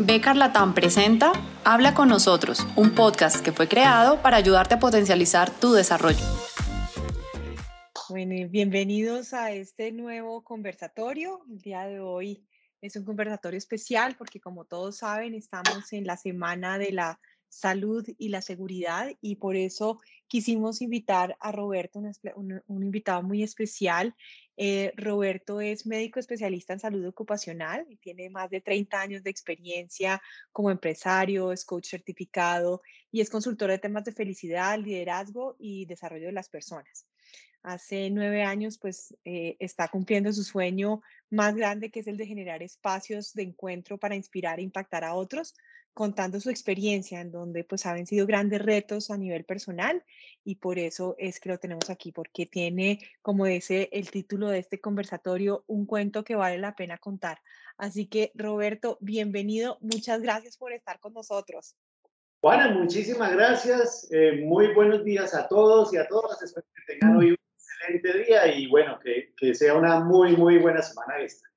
Becar Latam presenta Habla con nosotros, un podcast que fue creado para ayudarte a potencializar tu desarrollo. Bueno, bienvenidos a este nuevo conversatorio. El día de hoy es un conversatorio especial porque como todos saben estamos en la semana de la salud y la seguridad y por eso quisimos invitar a Roberto, un, invitado muy especial. Eh, Roberto es médico especialista en salud ocupacional y tiene más de 30 años de experiencia como empresario, es coach certificado y es consultor de temas de felicidad, liderazgo y desarrollo de las personas. Hace nueve años, pues, eh, está cumpliendo su sueño más grande, que es el de generar espacios de encuentro para inspirar e impactar a otros, contando su experiencia en donde pues han sido grandes retos a nivel personal y por eso es que lo tenemos aquí, porque tiene, como dice el título de este conversatorio, un cuento que vale la pena contar. Así que Roberto, bienvenido, muchas gracias por estar con nosotros. Juana, muchísimas gracias, eh, muy buenos días a todos y a todas, espero que tengan hoy un excelente día y bueno, que, que sea una muy, muy buena semana esta.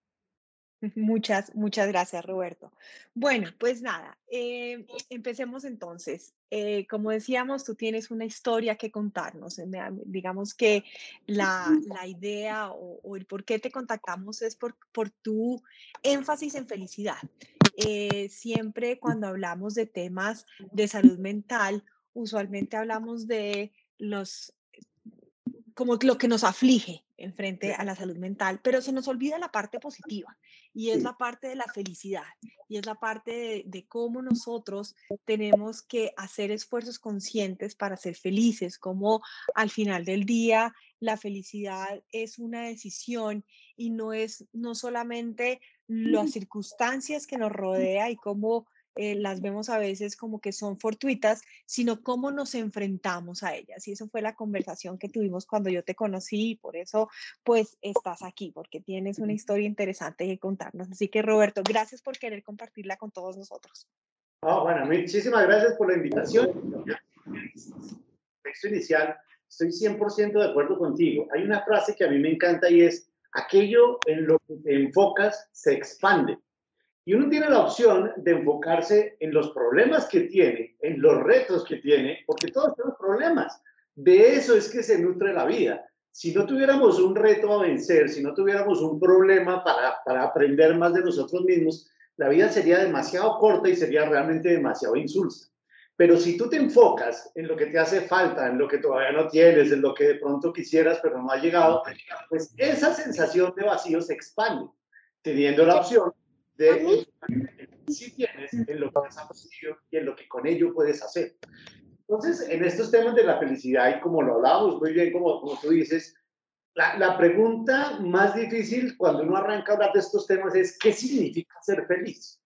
Muchas, muchas gracias, Roberto. Bueno, pues nada, eh, empecemos entonces. Eh, como decíamos, tú tienes una historia que contarnos. Eh, digamos que la, la idea o, el por qué te contactamos es por, por tu énfasis en felicidad. siempre cuando hablamos de temas de salud mental, usualmente hablamos de los como lo que nos aflige en frente a la salud mental, pero se nos olvida la parte positiva y es la parte de la felicidad y es la parte de, cómo nosotros tenemos que hacer esfuerzos conscientes para ser felices, como al final del día la felicidad es una decisión y no es no solamente las circunstancias que nos rodea y cómo eh, las vemos a veces como que son fortuitas, sino cómo nos enfrentamos a ellas. Y eso fue la conversación que tuvimos cuando yo te conocí y por eso pues estás aquí, porque tienes una historia interesante que contarnos. Así que Roberto, gracias por querer compartirla con todos nosotros. Oh, bueno, muchísimas gracias por la invitación. Texto inicial, estoy 100% de acuerdo contigo. Hay una frase que a mí me encanta y es, aquello en lo que te enfocas se expande. Y uno tiene la opción de enfocarse en los problemas que tiene, en los retos que tiene, porque todos tenemos problemas. De eso es que se nutre la vida. Si no tuviéramos un reto a vencer, si no tuviéramos un problema para, para aprender más de nosotros mismos, la vida sería demasiado corta y sería realmente demasiado insulsa. Pero si tú te enfocas en lo que te hace falta, en lo que todavía no tienes, en lo que de pronto quisieras pero no ha llegado, pues esa sensación de vacío se expande, teniendo la opción de si tienes en lo que has aprendido y en lo que con ello puedes hacer. Entonces, en estos temas de la felicidad, y como lo hablamos muy bien, como, como tú dices, la, la, pregunta más difícil cuando uno arranca a hablar de estos temas es, ¿qué significa ser feliz?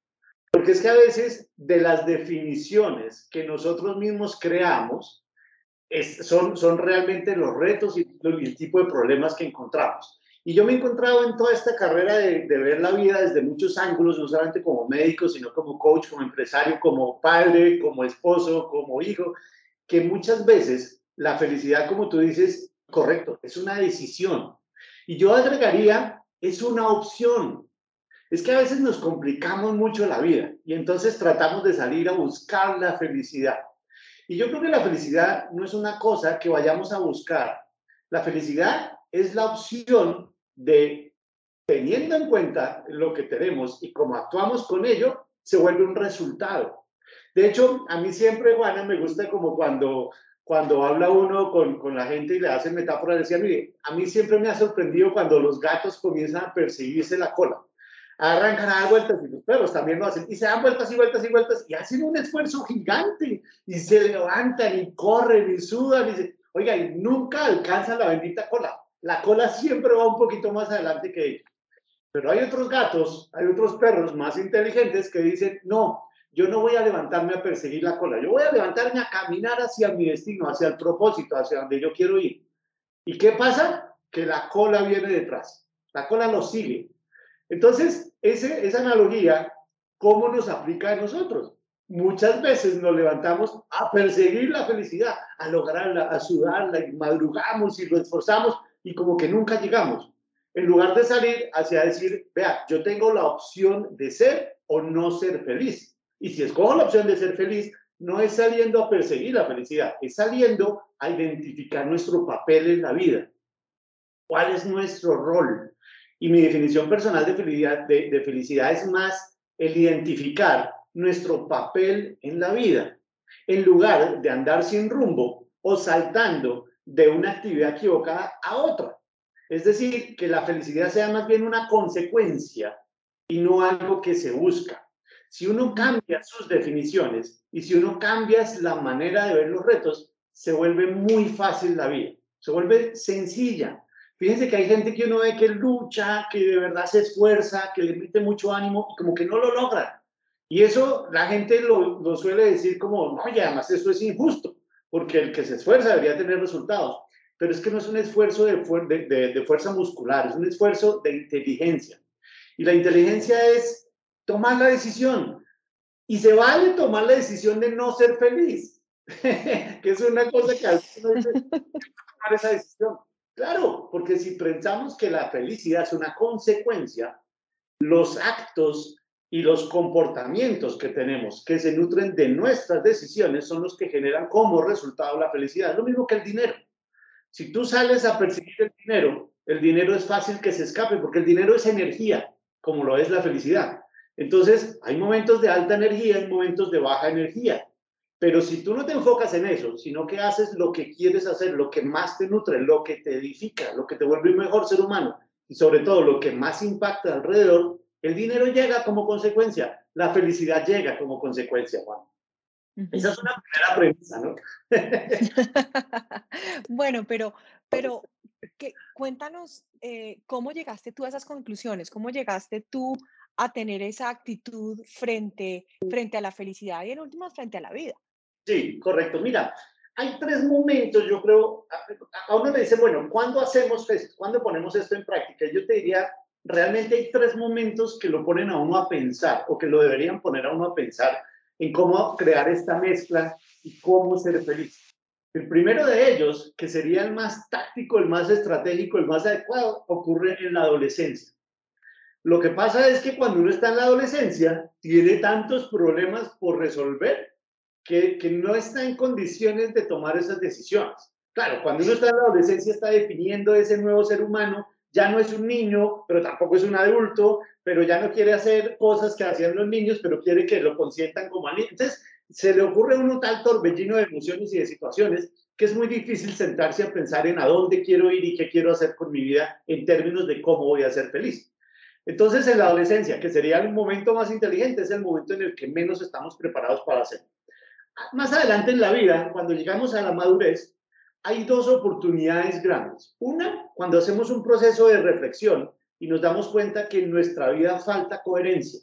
Porque es que a veces de las definiciones que nosotros mismos creamos, es, son, son realmente los retos y el tipo de problemas que encontramos. Y yo me he encontrado en toda esta carrera de, ver la vida desde muchos ángulos, no solamente como médico, sino como coach, como empresario, como padre, como esposo, como hijo, que muchas veces la felicidad, como tú dices, correcto, es una decisión. Y yo agregaría, es una opción. Es que a veces nos complicamos mucho la vida y entonces tratamos de salir a buscar la felicidad. Y yo creo que la felicidad no es una cosa que vayamos a buscar. La felicidad es la opción de, teniendo en cuenta lo que tenemos y cómo actuamos con ello, se vuelve un resultado. De hecho, a mí siempre, Juana, me gusta como cuando, cuando habla uno con, con la gente y le hace metáfora, decía, mire, a mí siempre me ha sorprendido cuando los gatos comienzan a perseguirse la cola. Arrancan a dar vueltas y los perros también lo hacen y se dan vueltas y vueltas y vueltas y hacen un esfuerzo gigante y se levantan y corren y sudan y se, oiga, y nunca alcanzan la bendita cola la cola siempre va un poquito más adelante que ella. Pero hay otros gatos, hay otros perros más inteligentes que dicen, no, yo no voy a levantarme a perseguir la cola, yo voy a levantarme a caminar hacia mi destino, hacia el propósito, hacia donde yo quiero ir. ¿Y qué pasa? Que la cola viene detrás, la cola nos sigue. Entonces, ese, esa analogía, ¿cómo nos aplica a nosotros? Muchas veces nos levantamos a perseguir la felicidad, a lograrla, a sudarla, y madrugamos y lo esforzamos, y como que nunca llegamos. En lugar de salir hacia decir, vea, yo tengo la opción de ser o no ser feliz. Y si escojo la opción de ser feliz, no es saliendo a perseguir la felicidad, es saliendo a identificar nuestro papel en la vida. ¿Cuál es nuestro rol? Y mi definición personal de felicidad, de, felicidad es más el identificar nuestro papel en la vida, en lugar de andar sin rumbo o saltando de una actividad equivocada a otra. Es decir, que la felicidad sea más bien una consecuencia y no algo que se busca. Si uno cambia sus definiciones y si uno cambia la manera de ver los retos, se vuelve muy fácil la vida, se vuelve sencilla. Fíjense que hay gente que uno ve que lucha, que de verdad se esfuerza, que le mete mucho ánimo y como que no lo logra. Y eso la gente lo, lo suele decir como, no, y además esto es injusto, porque el que se esfuerza debería tener resultados. Pero es que no es un esfuerzo de, de, de fuerza muscular, es un esfuerzo de inteligencia. Y la inteligencia es tomar la decisión. Y se vale tomar la decisión de no ser feliz, que es una cosa que a veces no dice, tomar esa decisión. Claro, porque si pensamos que la felicidad es una consecuencia, los actos y los comportamientos que tenemos que se nutren de nuestras decisiones son los que generan como resultado la felicidad. Lo mismo que el dinero. Si tú sales a perseguir el dinero, el dinero es fácil que se escape porque el dinero es energía, como lo es la felicidad. Entonces, hay momentos de alta energía y momentos de baja energía. Pero si tú no te enfocas en eso, sino que haces lo que quieres hacer, lo que más te nutre, lo que te edifica, lo que te vuelve un mejor ser humano y sobre todo lo que más impacta alrededor, el dinero llega como consecuencia, la felicidad llega como consecuencia, Juan. Esa es una primera premisa, ¿no? bueno, pero, pero que, cuéntanos eh, cómo llegaste tú a esas conclusiones, cómo llegaste tú a tener esa actitud frente, frente a la felicidad y en últimas frente a la vida. Sí, correcto. Mira, hay tres momentos, yo creo, a, uno le dice, bueno, ¿cuándo hacemos esto? ¿Cuándo ponemos esto en práctica? Yo te diría, realmente hay tres momentos que lo ponen a uno a pensar o que lo deberían poner a uno a pensar en cómo crear esta mezcla y cómo ser feliz. El primero de ellos, que sería el más táctico, el más estratégico, el más adecuado, ocurre en la adolescencia. Lo que pasa es que cuando uno está en la adolescencia, tiene tantos problemas por resolver que, que no está en condiciones de tomar esas decisiones. Claro, cuando uno está en la adolescencia está definiendo ese nuevo ser humano, ya no es un niño, pero tampoco es un adulto, pero ya no quiere hacer cosas que hacían los niños, pero quiere que lo consientan como a. Entonces, se le ocurre a uno tal torbellino de emociones y de situaciones que es muy difícil sentarse a pensar en a dónde quiero ir y qué quiero hacer con mi vida en términos de cómo voy a ser feliz. Entonces, en la adolescencia, que sería el momento más inteligente, es el momento en el que menos estamos preparados para hacerlo. Más adelante en la vida, cuando llegamos a la madurez, hay dos oportunidades grandes. Una, cuando hacemos un proceso de reflexión y nos damos cuenta que en nuestra vida falta coherencia,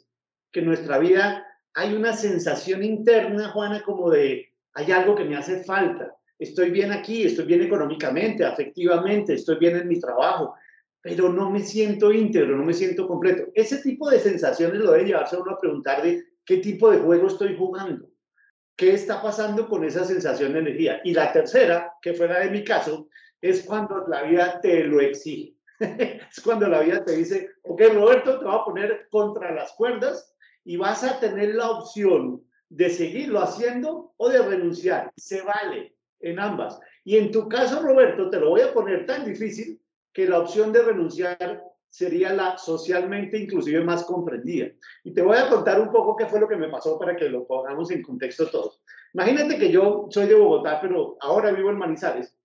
que en nuestra vida hay una sensación interna, Juana, como de, hay algo que me hace falta. Estoy bien aquí, estoy bien económicamente, afectivamente, estoy bien en mi trabajo, pero no me siento íntegro, no me siento completo. Ese tipo de sensaciones lo debe llevarse a uno a preguntar de qué tipo de juego estoy jugando qué está pasando con esa sensación de energía. Y la tercera, que fue la de mi caso, es cuando la vida te lo exige. es cuando la vida te dice, ok, Roberto, te va a poner contra las cuerdas y vas a tener la opción de seguirlo haciendo o de renunciar. Se vale en ambas. Y en tu caso, Roberto, te lo voy a poner tan difícil que la opción de renunciar sería la socialmente inclusive más comprendida. Y te voy a contar un poco qué fue lo que me pasó para que lo pongamos en contexto todos. Imagínate que yo soy de Bogotá, pero ahora vivo en Manizales.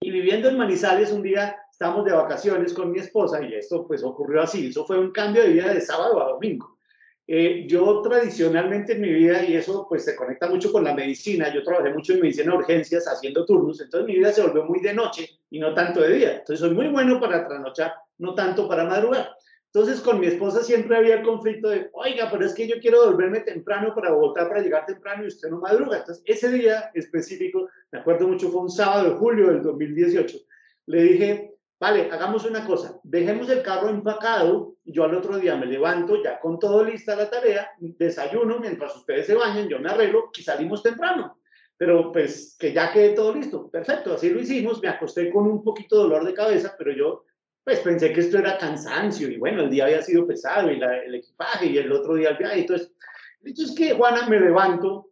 Y viviendo en Manizales, un día estamos de vacaciones con mi esposa y esto pues ocurrió así. Eso fue un cambio de vida de sábado a domingo. Eh, yo tradicionalmente en mi vida, y eso pues se conecta mucho con la medicina, yo trabajé mucho en medicina de urgencias haciendo turnos, entonces mi vida se volvió muy de noche y no tanto de día. Entonces soy muy bueno para trasnochar, no tanto para madrugar. Entonces con mi esposa siempre había el conflicto de, oiga, pero es que yo quiero volverme temprano para votar, para llegar temprano y usted no madruga. Entonces ese día específico, me acuerdo mucho, fue un sábado de julio del 2018, le dije, vale, hagamos una cosa, dejemos el carro empacado, yo al otro día me levanto ya con todo lista la tarea, desayuno mientras ustedes se bañan, yo me arreglo y salimos temprano. Pero pues que ya quede todo listo. Perfecto, así lo hicimos, me acosté con un poquito de dolor de cabeza, pero yo pues pensé que esto era cansancio y bueno, el día había sido pesado y el equipaje y el otro día el viaje. Entonces, el es que Juana me levanto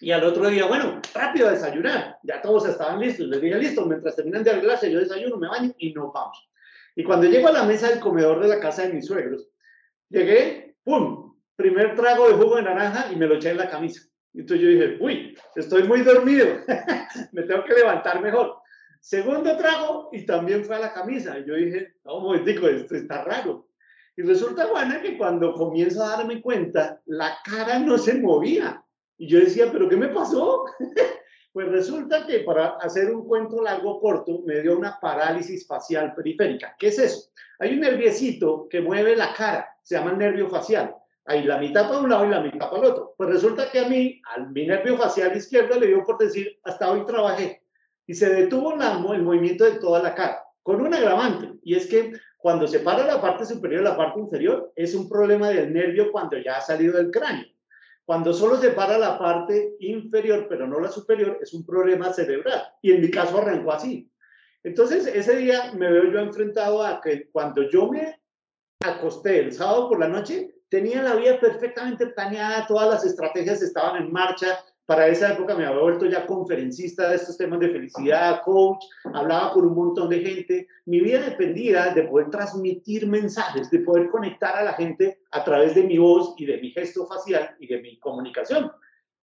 y al otro día, bueno, rápido a desayunar. Ya todos estaban listos. Les dije, listo, mientras terminan de arreglarse, yo desayuno, me baño y nos vamos. Y cuando llego a la mesa del comedor de la casa de mis suegros, llegué, ¡pum! Primer trago de jugo de naranja y me lo eché en la camisa. Entonces yo dije, uy, estoy muy dormido, me tengo que levantar mejor. Segundo trago y también fue a la camisa. Y yo dije, no, momentico, esto está raro. Y resulta, Juana, que cuando comienzo a darme cuenta, la cara no se movía. Y yo decía, ¿pero qué me pasó? pues resulta que para hacer un cuento largo corto, me dio una parálisis facial periférica. ¿Qué es eso? Hay un nerviecito que mueve la cara, se llama nervio facial. Hay la mitad para un lado y la mitad para el otro. Pues resulta que a mí, al mi nervio facial izquierdo, le dio por decir, hasta hoy trabajé y se detuvo el movimiento de toda la cara, con un agravante, y es que cuando se para la parte superior y la parte inferior, es un problema del nervio cuando ya ha salido del cráneo. Cuando solo se para la parte inferior, pero no la superior, es un problema cerebral. Y en mi caso arrancó así. Entonces, ese día me veo yo enfrentado a que cuando yo me acosté el sábado por la noche, tenía la vida perfectamente planeada, todas las estrategias estaban en marcha, para esa época me había vuelto ya conferencista de estos temas de felicidad, coach, hablaba con un montón de gente. Mi vida dependía de poder transmitir mensajes, de poder conectar a la gente a través de mi voz y de mi gesto facial y de mi comunicación.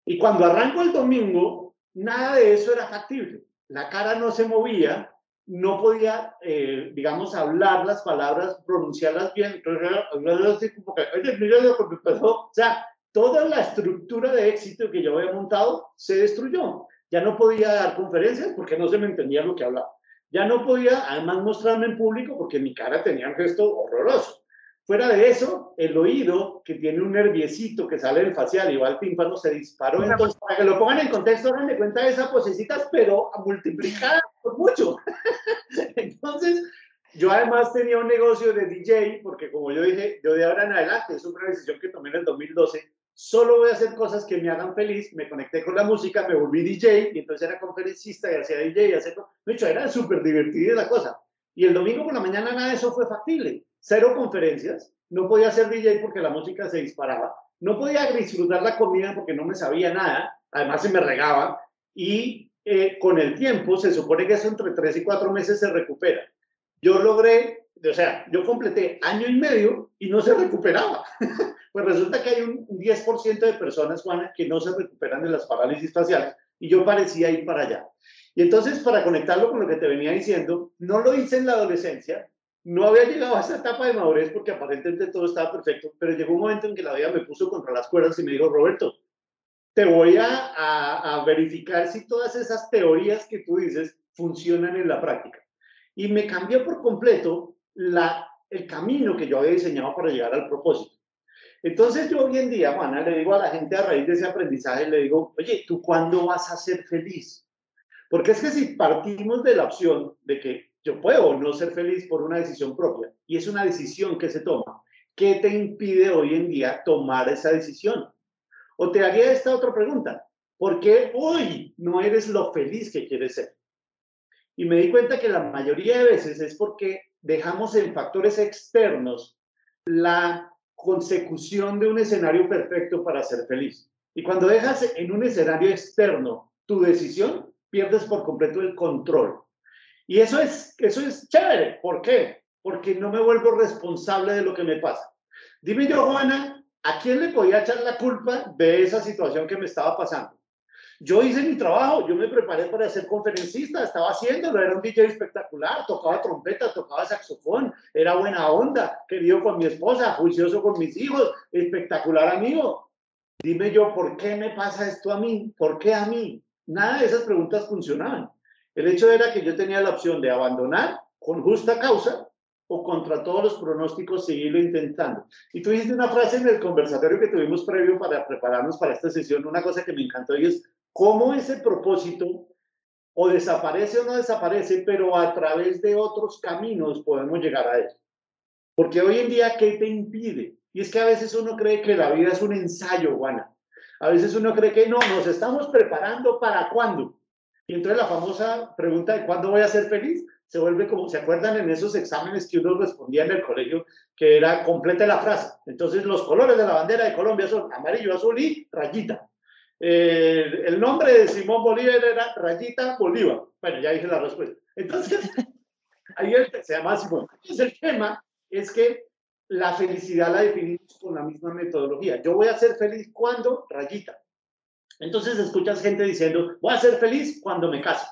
Y cuando arranco el domingo, nada de eso era factible. La cara no se movía, no podía, eh, digamos, hablar las palabras, pronunciarlas bien. O sea, toda la estructura de éxito que yo había montado se destruyó. Ya no podía dar conferencias porque no se me entendía lo que hablaba. Ya no podía, además, mostrarme en público porque mi cara tenía un gesto horroroso. Fuera de eso, el oído, que tiene un nerviecito que sale del facial y va al tímpano, se disparó. Entonces, para que lo pongan en contexto, hagan de cuenta de esas posecitas, pero multiplicadas por mucho. Entonces, yo además tenía un negocio de DJ, porque como yo dije, yo de ahora en adelante, es una decisión que tomé en el 2012, solo voy a hacer cosas que me hagan feliz. Me conecté con la música, me volví DJ y entonces era conferencista y hacía DJ y hacía... De hecho, era súper divertida la cosa. Y el domingo por la mañana nada de eso fue factible. Cero conferencias. No podía hacer DJ porque la música se disparaba. No podía disfrutar la comida porque no me sabía nada. Además se me regaba. Y eh, con el tiempo, se supone que eso entre tres y cuatro meses se recupera. Yo logré, o sea, yo completé año y medio y no se recuperaba. Pues resulta que hay un 10% de personas, Juana, que no se recuperan de las parálisis faciales y yo parecía ir para allá. Y entonces, para conectarlo con lo que te venía diciendo, no lo hice en la adolescencia, no había llegado a esa etapa de madurez porque aparentemente todo estaba perfecto, pero llegó un momento en que la vida me puso contra las cuerdas y me dijo, Roberto, te voy a, a, verificar si todas esas teorías que tú dices funcionan en la práctica. Y me cambió por completo la, el camino que yo había diseñado para llegar al propósito. Entonces yo hoy en día, Juana, le digo a la gente a raíz de ese aprendizaje, le digo, oye, ¿tú cuándo vas a ser feliz? Porque es que si partimos de la opción de que yo puedo no ser feliz por una decisión propia, y es una decisión que se toma, ¿qué te impide hoy en día tomar esa decisión? O te haría esta otra pregunta, ¿por qué hoy no eres lo feliz que quieres ser? Y me di cuenta que la mayoría de veces es porque dejamos en factores externos la consecución de un escenario perfecto para ser feliz. Y cuando dejas en un escenario externo tu decisión, pierdes por completo el control. Y eso es, eso es chévere. ¿Por qué? Porque no me vuelvo responsable de lo que me pasa. Dime yo, Juana, ¿a quién le podía echar la culpa de esa situación que me estaba pasando? Yo hice mi trabajo, yo me preparé para ser conferencista, estaba haciéndolo, era un DJ espectacular, tocaba trompeta, tocaba saxofón, era buena onda, querido con mi esposa, juicioso con mis hijos, espectacular amigo. Dime yo, ¿por qué me pasa esto a mí? ¿Por qué a mí? Nada de esas preguntas funcionaban. El hecho era que yo tenía la opción de abandonar con justa causa o contra todos los pronósticos seguirlo intentando. Y tú dijiste una frase en el conversatorio que tuvimos previo para prepararnos para esta sesión, una cosa que me encantó y es cómo ese propósito o desaparece o no desaparece, pero a través de otros caminos podemos llegar a él. Porque hoy en día, ¿qué te impide? Y es que a veces uno cree que la vida es un ensayo, Juana. A veces uno cree que no, nos estamos preparando para cuándo. Y entonces la famosa pregunta de ¿cuándo voy a ser feliz? se vuelve como, ¿se acuerdan en esos exámenes que uno respondía en el colegio? Que era completa la frase. Entonces, los colores de la bandera de Colombia son amarillo, azul y rayita. Eh, el nombre de Simón Bolívar era Rayita Bolívar. Bueno, ya dije la respuesta. Entonces, ahí se llama Simón. Entonces, el tema es que la felicidad la definimos con la misma metodología. Yo voy a ser feliz cuando, rayita. Entonces escuchas gente diciendo, voy a ser feliz cuando me caso.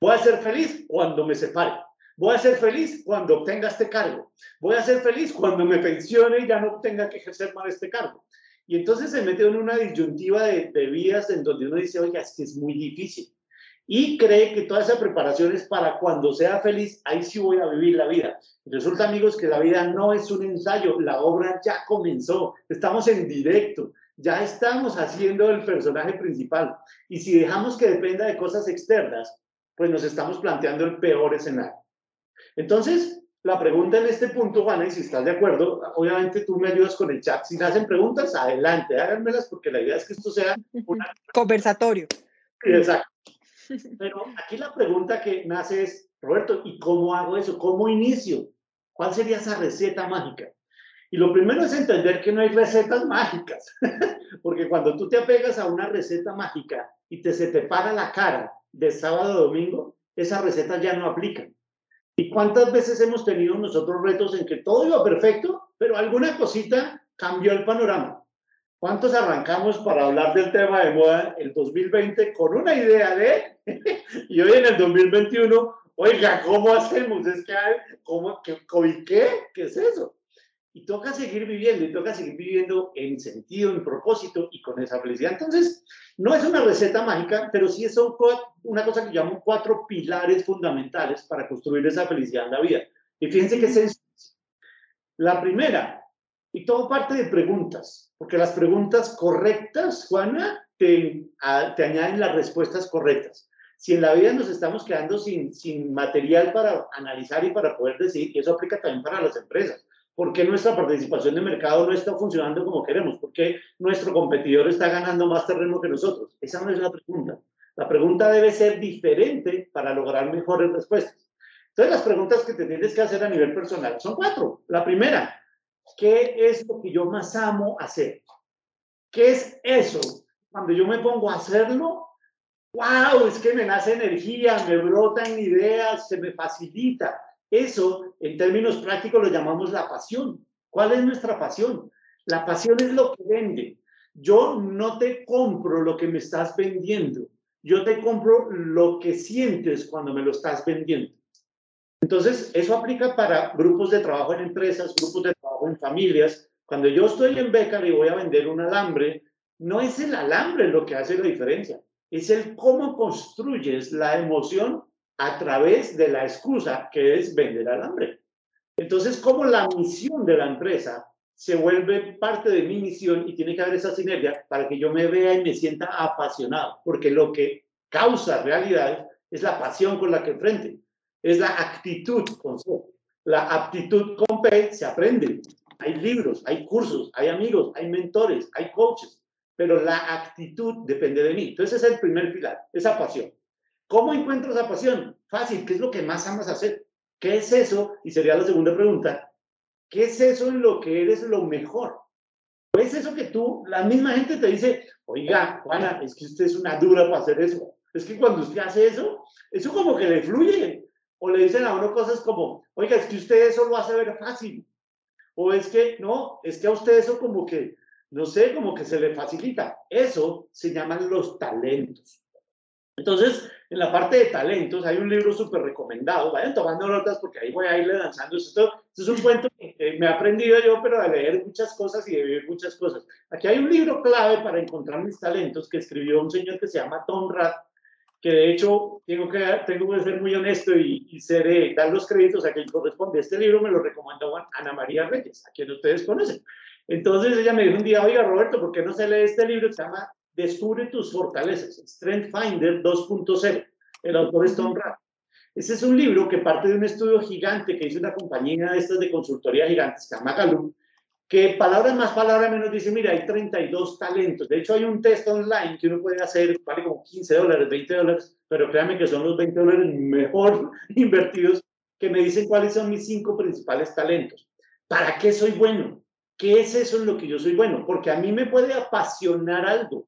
Voy a ser feliz cuando me separe. Voy a ser feliz cuando obtenga este cargo. Voy a ser feliz cuando me pensione y ya no tenga que ejercer más este cargo. Y entonces se mete en una disyuntiva de, de vías en donde uno dice, oiga, es que es muy difícil. Y cree que toda esa preparación es para cuando sea feliz, ahí sí voy a vivir la vida. Resulta, amigos, que la vida no es un ensayo, la obra ya comenzó, estamos en directo, ya estamos haciendo el personaje principal. Y si dejamos que dependa de cosas externas, pues nos estamos planteando el peor escenario. Entonces, la pregunta en este punto, Juana, y si estás de acuerdo, obviamente tú me ayudas con el chat. Si hacen preguntas, adelante, háganmelas porque la idea es que esto sea un conversatorio. Exacto. Pero aquí la pregunta que nace es, Roberto, ¿y cómo hago eso? ¿Cómo inicio? ¿Cuál sería esa receta mágica? Y lo primero es entender que no hay recetas mágicas, porque cuando tú te apegas a una receta mágica y te, se te para la cara de sábado a domingo, esa receta ya no aplica. ¿Y cuántas veces hemos tenido nosotros retos en que todo iba perfecto, pero alguna cosita cambió el panorama? ¿Cuántos arrancamos para hablar del tema de moda el 2020 con una idea de, y hoy en el 2021, oiga, ¿cómo hacemos? Es que, ¿cómo, qué, qué, ¿qué es eso? Y toca seguir viviendo y toca seguir viviendo en sentido, en propósito y con esa felicidad. Entonces, no es una receta mágica, pero sí son una cosa que llamo cuatro pilares fundamentales para construir esa felicidad en la vida. Y fíjense que es La primera, y todo parte de preguntas, porque las preguntas correctas, Juana, te, te añaden las respuestas correctas. Si en la vida nos estamos quedando sin, sin material para analizar y para poder decidir, y eso aplica también para las empresas ¿Por qué nuestra participación de mercado no está funcionando como queremos? ¿Por qué nuestro competidor está ganando más terreno que nosotros? Esa no es la pregunta. La pregunta debe ser diferente para lograr mejores respuestas. Entonces, las preguntas que te tienes que hacer a nivel personal son cuatro. La primera, ¿qué es lo que yo más amo hacer? ¿Qué es eso? Cuando yo me pongo a hacerlo, wow, es que me nace energía, me brotan ideas, se me facilita. Eso, en términos prácticos, lo llamamos la pasión. ¿Cuál es nuestra pasión? La pasión es lo que vende. Yo no te compro lo que me estás vendiendo. Yo te compro lo que sientes cuando me lo estás vendiendo. Entonces, eso aplica para grupos de trabajo en empresas, grupos de trabajo en familias. Cuando yo estoy en beca y voy a vender un alambre, no es el alambre lo que hace la diferencia, es el cómo construyes la emoción a través de la excusa que es vender alambre. Entonces, como la misión de la empresa se vuelve parte de mi misión y tiene que haber esa sinergia para que yo me vea y me sienta apasionado, porque lo que causa realidad es la pasión con la que enfrente, es la actitud con C. La aptitud con P se aprende. Hay libros, hay cursos, hay amigos, hay mentores, hay coaches, pero la actitud depende de mí. Entonces, ese es el primer pilar, esa pasión. ¿Cómo encuentro esa pasión? Fácil, ¿qué es lo que más amas hacer? ¿Qué es eso? Y sería la segunda pregunta. ¿Qué es eso en lo que eres lo mejor? ¿Qué es eso que tú, la misma gente te dice, oiga, Juana, es que usted es una dura para hacer eso? Es que cuando usted hace eso, eso como que le fluye. O le dicen a uno cosas como, oiga, es que usted eso lo hace ver fácil. O es que, no, es que a usted eso como que, no sé, como que se le facilita. Eso se llaman los talentos. Entonces, en la parte de talentos hay un libro súper recomendado. Vayan tomando notas porque ahí voy a irle lanzando. Esto, esto es un cuento que me he aprendido yo, pero de leer muchas cosas y de vivir muchas cosas. Aquí hay un libro clave para encontrar mis talentos que escribió un señor que se llama Tom Rath, que de hecho tengo que, tengo que ser muy honesto y, y ser, dar los créditos a quien corresponde. Este libro me lo recomendó Ana María Reyes, a quien ustedes conocen. Entonces ella me dijo un día, oiga Roberto, ¿por qué no se lee este libro? Se llama Descubre tus fortalezas, Strength Finder 2.0. El autor es Tom Rath. Ese es un libro que parte de un estudio gigante que hizo una compañía de estas de consultoría gigantes, que se llama Gallup, que palabras más, palabras menos dice, mira, hay 32 talentos. De hecho, hay un test online que uno puede hacer, vale como 15 dólares, 20 dólares, pero créanme que son los 20 dólares mejor invertidos que me dicen cuáles son mis cinco principales talentos. ¿Para qué soy bueno? ¿Qué es eso en lo que yo soy bueno? Porque a mí me puede apasionar algo,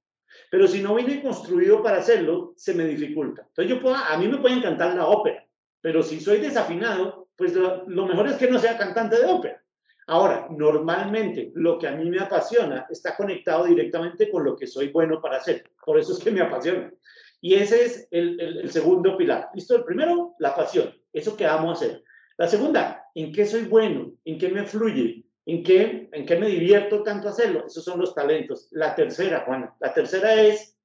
pero si no vine construido para hacerlo, se me dificulta. Entonces yo puedo, a mí me puede encantar la ópera, pero si soy desafinado, pues lo, lo mejor es que no sea cantante de ópera. Ahora, normalmente lo que a mí me apasiona está conectado directamente con lo que soy bueno para hacer. Por eso es que me apasiona. Y ese es el, el, segundo pilar. ¿Listo? El primero, la pasión, eso que amo hacer. La segunda, ¿en qué soy bueno? ¿En qué me fluye? ¿En qué, ¿En qué me divierto tanto hacerlo? Esos son los talentos. La tercera, Juana, la tercera es,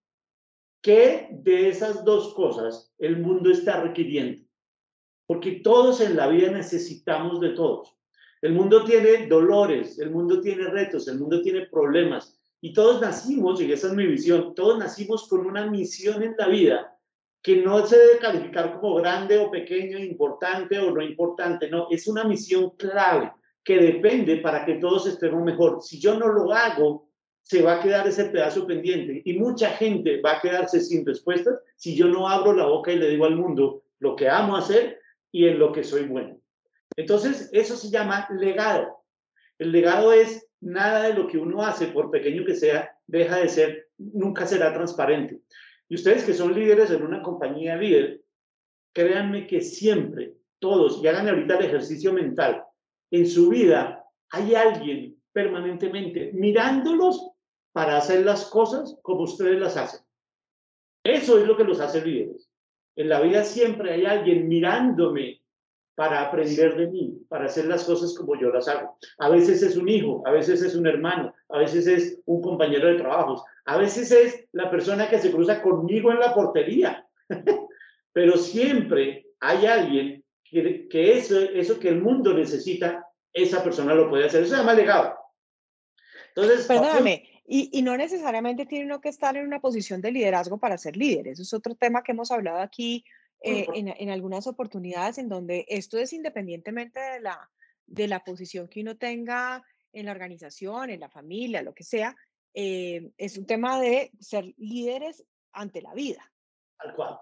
¿qué de esas dos cosas el mundo está requiriendo? Porque todos en la vida necesitamos de todos. El mundo tiene dolores, el mundo tiene retos, el mundo tiene problemas. Y todos nacimos, y esa es mi visión, todos nacimos con una misión en la vida que no se debe calificar como grande o pequeño, importante o no importante, no, es una misión clave que depende para que todos estemos mejor. Si yo no lo hago, se va a quedar ese pedazo pendiente y mucha gente va a quedarse sin respuestas si yo no abro la boca y le digo al mundo lo que amo hacer y en lo que soy bueno. Entonces, eso se llama legado. El legado es nada de lo que uno hace, por pequeño que sea, deja de ser, nunca será transparente. Y ustedes que son líderes en una compañía líder, créanme que siempre, todos, y hagan ahorita el ejercicio mental, en su vida hay alguien permanentemente mirándolos para hacer las cosas como ustedes las hacen. Eso es lo que los hace líderes. En la vida siempre hay alguien mirándome para aprender de mí, para hacer las cosas como yo las hago. A veces es un hijo, a veces es un hermano, a veces es un compañero de trabajos, a veces es la persona que se cruza conmigo en la portería. Pero siempre hay alguien que, que eso, eso que el mundo necesita, esa persona lo puede hacer. Eso se llama legado. Entonces, perdóname, y, y, no necesariamente tiene uno que estar en una posición de liderazgo para ser líder. Eso es otro tema que hemos hablado aquí eh, en, algunas oportunidades en donde esto es independientemente de la, de la posición que uno tenga en la organización, en la familia, lo que sea, eh, es un tema de ser líderes ante la vida. Tal cual.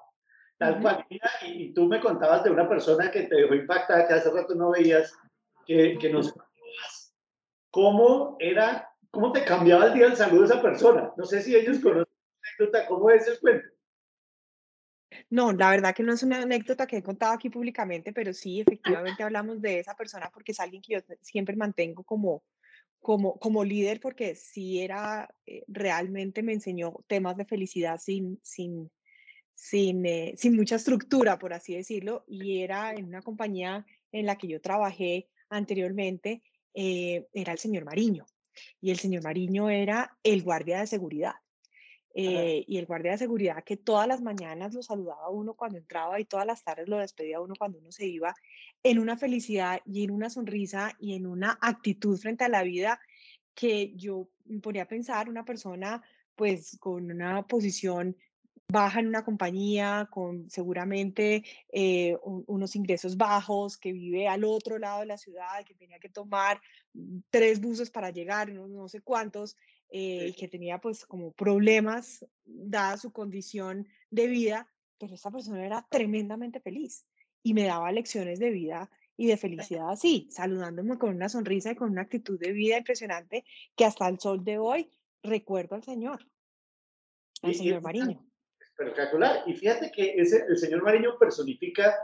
Tal cual. y, tú me contabas de una persona que te dejó impactada, que hace rato no veías, que, que nos... ¿Cómo era, cómo te cambiaba el día el saludo de esa persona? No sé si ellos conocen la anécdota, ¿cómo es el cuento? No, la verdad que no es una anécdota que he contado aquí públicamente, pero sí, efectivamente hablamos de esa persona porque es alguien que yo siempre mantengo como, como, como líder porque sí era, eh, realmente me enseñó temas de felicidad sin, sin, sin, eh, sin mucha estructura, por así decirlo, y era en una compañía en la que yo trabajé anteriormente, eh, era el señor Mariño. Y el señor Mariño era el guardia de seguridad. Eh, y el guardia de seguridad que todas las mañanas lo saludaba a uno cuando entraba y todas las tardes lo despedía a uno cuando uno se iba, en una felicidad y en una sonrisa y en una actitud frente a la vida que yo me ponía a pensar, una persona pues con una posición baja en una compañía, con seguramente eh, unos ingresos bajos, que vive al otro lado de la ciudad, que tenía que tomar mm, tres buses para llegar, no, no sé cuántos, eh, y que tenía pues como problemas dada su condición de vida, pero esta persona era tremendamente feliz y me daba lecciones de vida y de felicidad así, saludándome con una sonrisa y con una actitud de vida impresionante que hasta el sol de hoy recuerdo al Señor, al Señor Mariño. Espectacular. Y fíjate que ese, el Señor Mariño personifica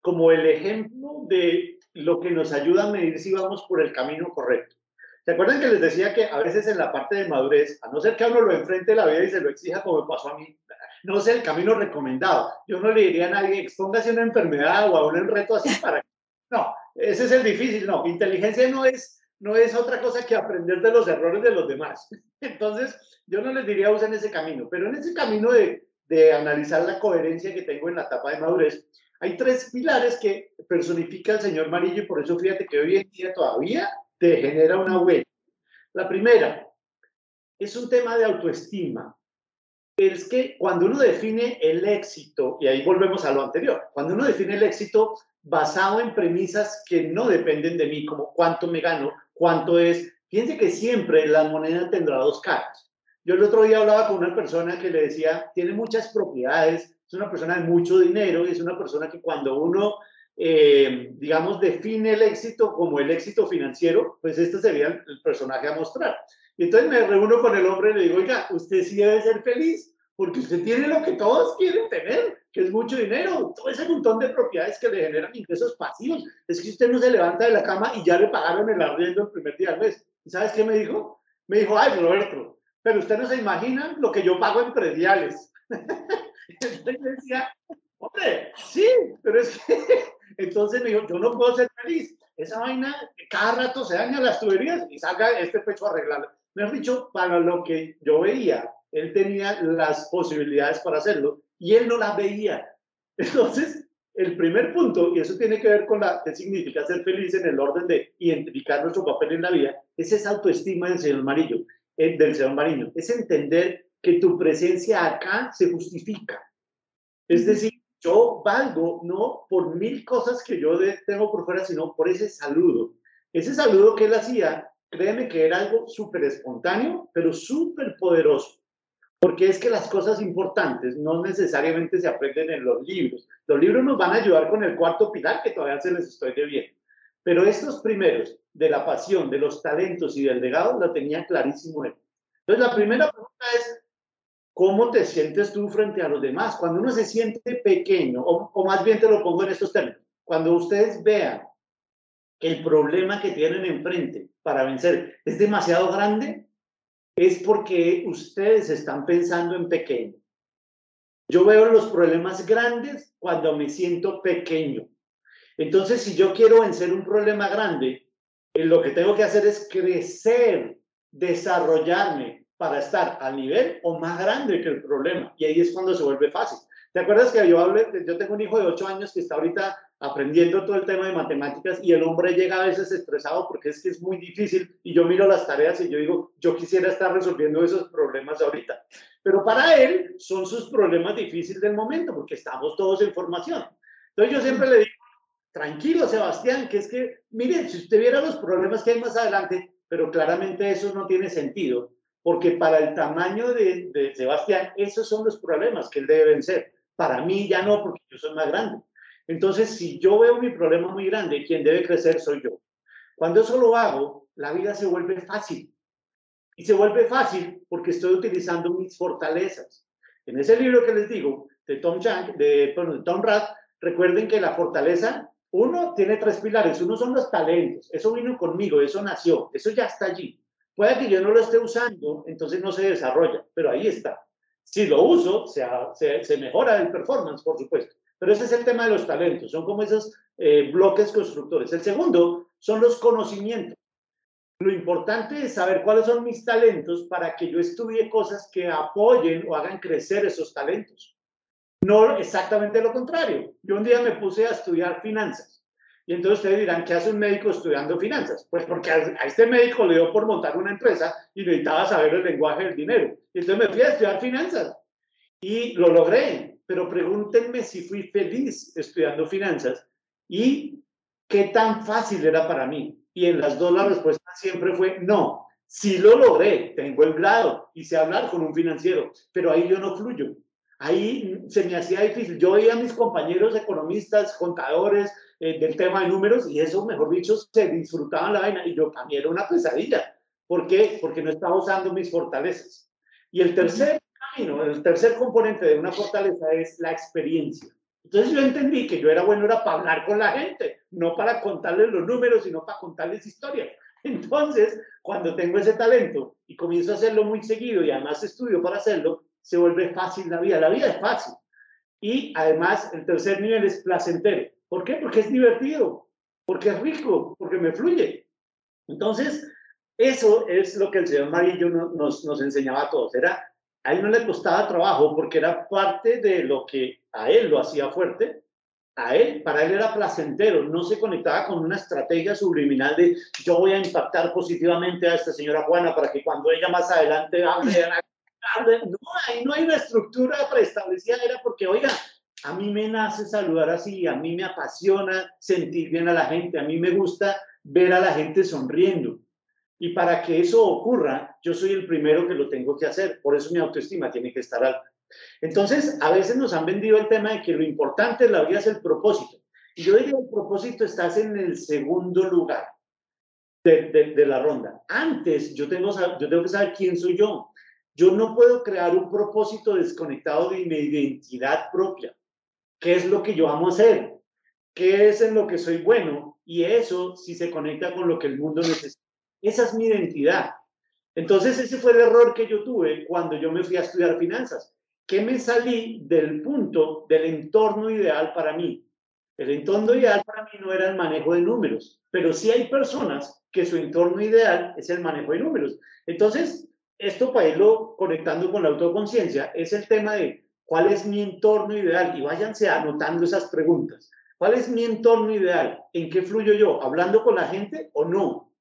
como el ejemplo de lo que nos ayuda a medir si vamos por el camino correcto. ¿Se acuerdan que les decía que a veces en la parte de madurez, a no ser que uno lo enfrente la vida y se lo exija como me pasó a mí, no es el camino recomendado. Yo no le diría a nadie, expóngase una enfermedad o a un reto así para... No, ese es el difícil, no. Inteligencia no es, no es otra cosa que aprender de los errores de los demás. Entonces, yo no les diría usen ese camino, pero en ese camino de, de analizar la coherencia que tengo en la etapa de madurez, hay tres pilares que personifica el señor Marillo y por eso fíjate que hoy en día todavía te genera una huella. La primera es un tema de autoestima. Es que cuando uno define el éxito, y ahí volvemos a lo anterior, cuando uno define el éxito basado en premisas que no dependen de mí, como cuánto me gano, cuánto es Fíjense que siempre la moneda tendrá dos caras. Yo el otro día hablaba con una persona que le decía, tiene muchas propiedades, es una persona de mucho dinero y es una persona que cuando uno, eh, digamos, define el éxito como el éxito financiero, pues este sería el personaje a mostrar. Y entonces me reúno con el hombre y le digo, oiga, usted sí debe ser feliz porque usted tiene lo que todos quieren tener, que es mucho dinero, todo ese montón de propiedades que le generan ingresos pasivos. Es que usted no se levanta de la cama y ya le pagaron el arriendo el primer día del mes. ¿Y sabes qué me dijo? Me dijo, ay, Roberto, pero usted no se imagina lo que yo pago en prediales. entonces decía, hombre, sí, pero es que, entonces me dijo, yo no puedo ser feliz. Esa vaina, cada rato se daña las tuberías y salga este pecho a arreglarlo. Me has dicho, para lo que yo veía él tenía las posibilidades para hacerlo y él no las veía. Entonces, el primer punto, y eso tiene que ver con la qué significa ser feliz en el orden de identificar nuestro papel en la vida, es esa autoestima del señor Amarillo, eh, del señor Marino, es entender que tu presencia acá se justifica. Es decir, yo valgo no por mil cosas que yo tengo por fuera, sino por ese saludo. Ese saludo que él hacía, créeme que era algo súper espontáneo, pero súper poderoso. Porque es que las cosas importantes no necesariamente se aprenden en los libros. Los libros nos van a ayudar con el cuarto pilar que todavía se les estoy debiendo. Pero estos primeros, de la pasión, de los talentos y del legado, lo tenía clarísimo él. Entonces, la primera pregunta es, ¿cómo te sientes tú frente a los demás? Cuando uno se siente pequeño, o, o más bien te lo pongo en estos términos, cuando ustedes vean que el problema que tienen enfrente para vencer es demasiado grande, es porque ustedes están pensando en pequeño. Yo veo los problemas grandes cuando me siento pequeño. Entonces, si yo quiero vencer un problema grande, eh, lo que tengo que hacer es crecer, desarrollarme para estar al nivel o más grande que el problema. Y ahí es cuando se vuelve fácil. ¿Te acuerdas que yo hablé? Yo tengo un hijo de 8 años que está ahorita aprendiendo todo el tema de matemáticas y el hombre llega a veces estresado porque es que es muy difícil y yo miro las tareas y yo digo, yo quisiera estar resolviendo esos problemas ahorita. Pero para él son sus problemas difíciles del momento porque estamos todos en formación. Entonces yo siempre le digo, tranquilo Sebastián, que es que, miren, si usted viera los problemas que hay más adelante, pero claramente eso no tiene sentido porque para el tamaño de, de Sebastián, esos son los problemas que él debe vencer. Para mí ya no, porque yo soy más grande. Entonces, si yo veo mi problema muy grande, quien debe crecer soy yo. Cuando eso lo hago, la vida se vuelve fácil. Y se vuelve fácil porque estoy utilizando mis fortalezas. En ese libro que les digo, de Tom Chang, de, Tom Rath, recuerden que la fortaleza, uno tiene tres pilares. Uno son los talentos. Eso vino conmigo, eso nació, eso ya está allí. Puede que yo no lo esté usando, entonces no se desarrolla, pero ahí está. Si lo uso, se, mejora el performance, por supuesto. Pero ese es el tema de los talentos, son como esos eh, bloques constructores. El segundo son los conocimientos. Lo importante es saber cuáles son mis talentos para que yo estudie cosas que apoyen o hagan crecer esos talentos. No exactamente lo contrario. Yo un día me puse a estudiar finanzas. Y entonces ustedes dirán, ¿qué hace un médico estudiando finanzas? Pues porque a este médico le dio por montar una empresa y necesitaba saber el lenguaje del dinero. Y entonces me fui a estudiar finanzas. Y lo logré pero pregúntenme si fui feliz estudiando finanzas y qué tan fácil era para mí. Y en las dos la respuesta siempre fue no. Sí lo logré, tengo el grado y sé hablar con un financiero, pero ahí yo no fluyo. Ahí se me hacía difícil. Yo veía a mis compañeros economistas, contadores eh, del tema de números y eso, mejor dicho, se disfrutaban la vaina y yo también era una pesadilla. ¿Por qué? Porque no estaba usando mis fortalezas. Y el tercer el tercer componente de una fortaleza es la experiencia. Entonces yo entendí que yo era bueno era para hablar con la gente, no para contarles los números, sino para contarles historias. Entonces, cuando tengo ese talento y comienzo a hacerlo muy seguido y además estudio para hacerlo, se vuelve fácil la vida. La vida es fácil. Y además, el tercer nivel es placentero. ¿Por qué? Porque es divertido, porque es rico, porque me fluye. Entonces, eso es lo que el señor Marillo nos, nos enseñaba a todos. Era a él no le costaba trabajo porque era parte de lo que a él lo hacía fuerte. A él, para él era placentero, no se conectaba con una estrategia subliminal de yo voy a impactar positivamente a esta señora Juana para que cuando ella más adelante hable, no, ahí no hay una estructura preestablecida, era porque, oiga, a mí me nace saludar así, a mí me apasiona sentir bien a la gente, a mí me gusta ver a la gente sonriendo. Y para que eso ocurra, yo soy el primero que lo tengo que hacer. Por eso mi autoestima tiene que estar alta. Entonces, a veces nos han vendido el tema de que lo importante en la vida es el propósito. Y yo diría, el propósito estás en el segundo lugar de, la ronda. Antes, yo tengo, yo tengo que saber quién soy yo. Yo no puedo crear un propósito desconectado de mi identidad propia. ¿Qué es lo que yo amo hacer? ¿Qué es en lo que soy bueno? Y eso si se conecta con lo que el mundo necesita. Esa es mi identidad. Entonces, ese fue el error que yo tuve cuando yo me fui a estudiar finanzas, que me salí del punto del entorno ideal para mí. El entorno ideal para mí no era el manejo de números, pero sí hay personas que su entorno ideal es el manejo de números. Entonces, esto para irlo conectando con la autoconciencia es el tema de cuál es mi entorno ideal y váyanse anotando esas preguntas. ¿Cuál es mi entorno ideal? ¿En qué fluyo yo? ¿Hablando con la gente o no?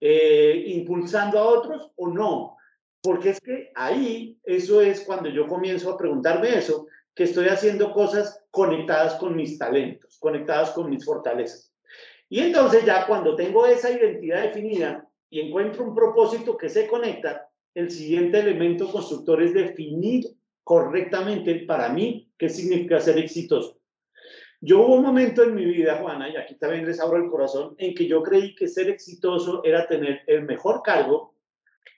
Eh, ¿Impulsando a otros o no? Porque es que ahí, eso es cuando yo comienzo a preguntarme eso, que estoy haciendo cosas conectadas con mis talentos, conectadas con mis fortalezas. Y entonces ya cuando tengo esa identidad definida y encuentro un propósito que se conecta, el siguiente elemento constructor es definir correctamente para mí qué significa ser exitoso. Yo hubo un momento en mi vida, Juana, y aquí también les abro el corazón, en que yo creí que ser exitoso era tener el mejor cargo,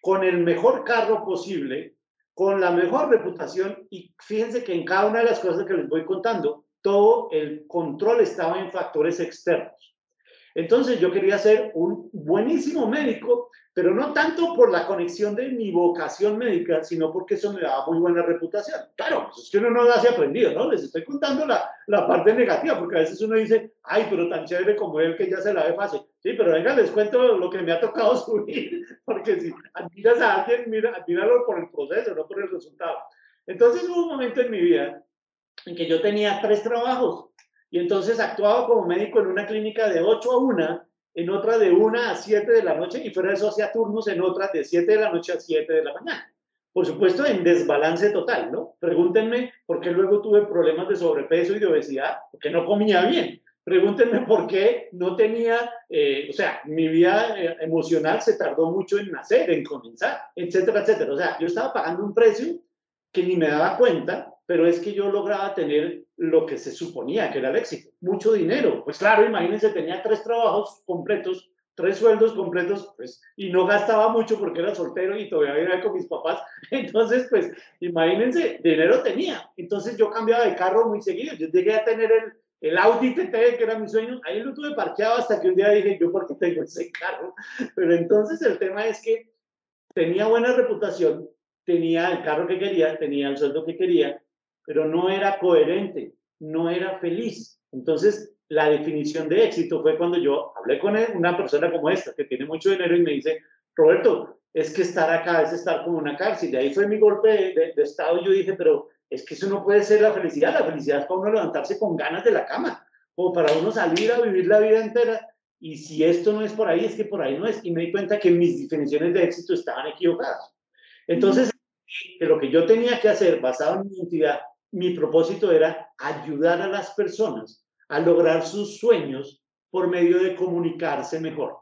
con el mejor carro posible, con la mejor reputación, y fíjense que en cada una de las cosas que les voy contando, todo el control estaba en factores externos. Entonces yo quería ser un buenísimo médico, pero no tanto por la conexión de mi vocación médica, sino porque eso me daba muy buena reputación. Claro, pues es que uno no lo hace aprendido, ¿no? Les estoy contando la, la parte negativa, porque a veces uno dice, ay, pero tan chévere como él que ya se la ve fácil. Sí, pero venga, les cuento lo que me ha tocado subir, porque si admiras a alguien, mira, admíralo por el proceso, no por el resultado. Entonces hubo un momento en mi vida en que yo tenía tres trabajos y entonces actuaba como médico en una clínica de 8 a 1, en otra de 1 a 7 de la noche y fuera de eso hacía turnos en otras de 7 de la noche a 7 de la mañana. Por supuesto, en desbalance total, ¿no? Pregúntenme por qué luego tuve problemas de sobrepeso y de obesidad, porque no comía bien. Pregúntenme por qué no tenía, eh, o sea, mi vida eh, emocional se tardó mucho en nacer, en comenzar, etcétera, etcétera. O sea, yo estaba pagando un precio que ni me daba cuenta, pero es que yo lograba tener lo que se suponía que era el éxito, mucho dinero. Pues claro, imagínense, tenía tres trabajos completos, tres sueldos completos, pues, y no gastaba mucho porque era soltero y todavía vivía con mis papás. Entonces, pues, imagínense, dinero tenía. Entonces yo cambiaba de carro muy seguido. Yo llegué a tener el, el Audi TT, que era mi sueño, ahí lo tuve parqueado hasta que un día dije, yo por qué tengo ese carro. Pero entonces el tema es que tenía buena reputación, tenía el carro que quería, tenía el sueldo que quería, pero no era coherente, no era feliz. Entonces, la definición de éxito fue cuando yo hablé con una persona como esta, que tiene mucho dinero, y me dice, Roberto, es que estar acá es estar como una cárcel. Y ahí fue mi golpe de, de, estado. Yo dije, pero es que eso no puede ser la felicidad. La felicidad es para uno levantarse con ganas de la cama, o para uno salir a vivir la vida entera. Y si esto no es por ahí, es que por ahí no es. Y me di cuenta que mis definiciones de éxito estaban equivocadas. Entonces, que lo que yo tenía que hacer basado en mi identidad mi propósito era ayudar a las personas a lograr sus sueños por medio de comunicarse mejor.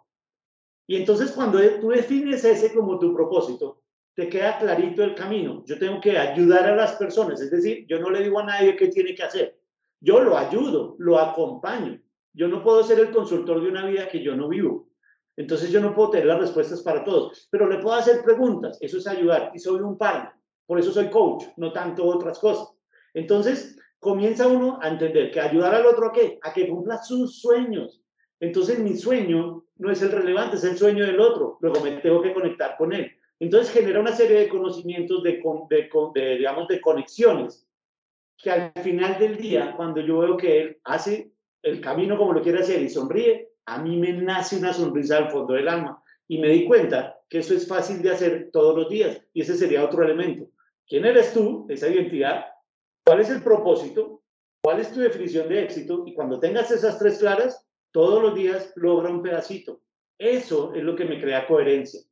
Y entonces cuando tú defines ese como tu propósito, te queda clarito el camino. Yo tengo que ayudar a las personas, es decir, yo no le digo a nadie qué tiene que hacer. Yo lo ayudo, lo acompaño. Yo no puedo ser el consultor de una vida que yo no vivo. Entonces yo no puedo tener las respuestas para todos, pero le puedo hacer preguntas. Eso es ayudar y soy un partner. Por eso soy coach, no tanto otras cosas. Entonces, comienza uno a entender que ayudar al otro a qué? A que cumpla sus sueños. Entonces, mi sueño no es el relevante, es el sueño del otro. Luego me tengo que conectar con él. Entonces, genera una serie de conocimientos, de, de, digamos, de conexiones, que al final del día, cuando yo veo que él hace el camino como lo quiere hacer y sonríe, a mí me nace una sonrisa al fondo del alma. Y me di cuenta que eso es fácil de hacer todos los días. Y ese sería otro elemento. ¿Quién eres tú? Esa identidad ¿Cuál es el propósito? ¿Cuál es tu definición de éxito? Y cuando tengas esas tres claras, todos los días logra un pedacito. Eso es lo que me crea coherencia.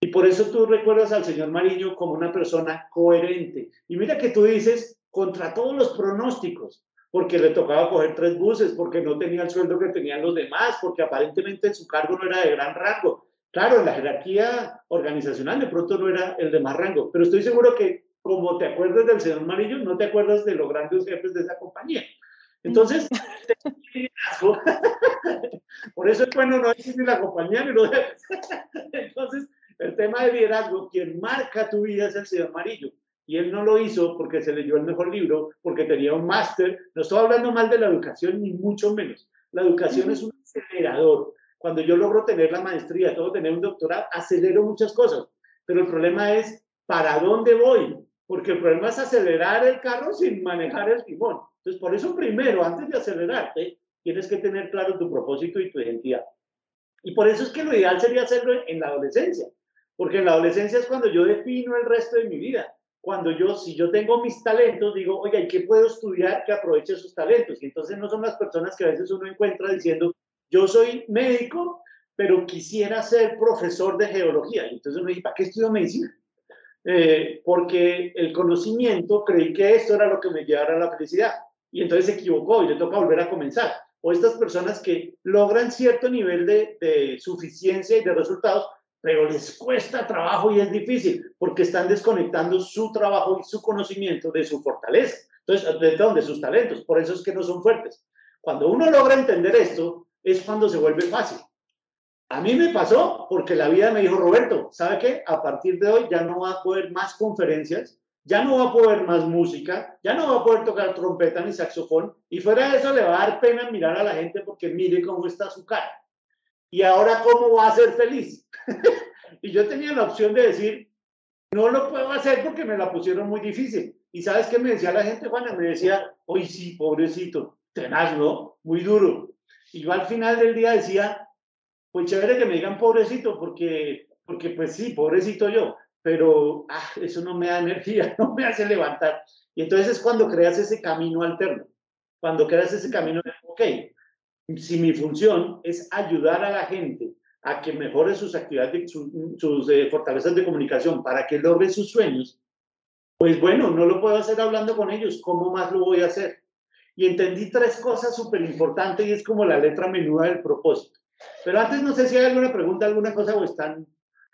Y por eso tú recuerdas al señor Mariño como una persona coherente. Y mira que tú dices, contra todos los pronósticos, porque le tocaba coger tres buses, porque no tenía el sueldo que tenían los demás, porque aparentemente su cargo no era de gran rango. Claro, la jerarquía organizacional de pronto no era el de más rango, pero estoy seguro que como te acuerdas del señor Marillo, no te acuerdas de los grandes jefes de esa compañía. Entonces, por eso es bueno no decir ni la compañía ni los jefes. Entonces, el tema de liderazgo, quien marca tu vida es el señor Marillo. Y él no lo hizo porque se leyó el mejor libro, porque tenía un máster. No estoy hablando mal de la educación, ni mucho menos. La educación es un acelerador. Cuando yo logro tener la maestría, todo tener un doctorado, acelero muchas cosas. Pero el problema es, ¿para dónde voy? Porque el problema es acelerar el carro sin manejar el timón. Entonces, por eso primero, antes de acelerarte, tienes que tener claro tu propósito y tu identidad. Y por eso es que lo ideal sería hacerlo en la adolescencia. Porque en la adolescencia es cuando yo defino el resto de mi vida. Cuando yo, si yo tengo mis talentos, digo, oye, ¿y qué puedo estudiar que aproveche esos talentos? Y entonces no son las personas que a veces uno encuentra diciendo, yo soy médico, pero quisiera ser profesor de geología. Y entonces uno dice, ¿para qué estudio medicina? Eh, porque el conocimiento creí que esto era lo que me llevara a la felicidad. Y entonces se equivocó y le toca volver a comenzar. O estas personas que logran cierto nivel de, de suficiencia y de resultados, pero les cuesta trabajo y es difícil porque están desconectando su trabajo y su conocimiento de su fortaleza. Entonces, ¿de dónde? Sus talentos. Por eso es que no son fuertes. Cuando uno logra entender esto, es cuando se vuelve fácil. A mí me pasó porque la vida me dijo, Roberto, ¿sabe qué? A partir de hoy ya no va a poder más conferencias, ya no va a poder más música, ya no va a poder tocar trompeta ni saxofón, y fuera de eso le va a dar pena mirar a la gente porque mire cómo está su cara y ahora cómo va a ser feliz. y yo tenía la opción de decir, no lo puedo hacer porque me la pusieron muy difícil. Y sabes qué me decía la gente, Juana, me decía, hoy sí, pobrecito, tenaz, ¿no? Muy duro. Y yo al final del día decía, pues chévere que me digan pobrecito, porque, porque pues sí, pobrecito yo, pero ah, eso no me da energía, no me hace levantar. Y entonces es cuando creas ese camino alterno, cuando creas ese camino, ok, si mi función es ayudar a la gente a que mejore sus actividades, sus, eh, fortalezas de comunicación para que logre sus sueños, pues bueno, no lo puedo hacer hablando con ellos, ¿cómo más lo voy a hacer? Y entendí tres cosas súper importantes y es como la letra menuda del propósito. Pero antes no sé si hay alguna pregunta, alguna cosa o están,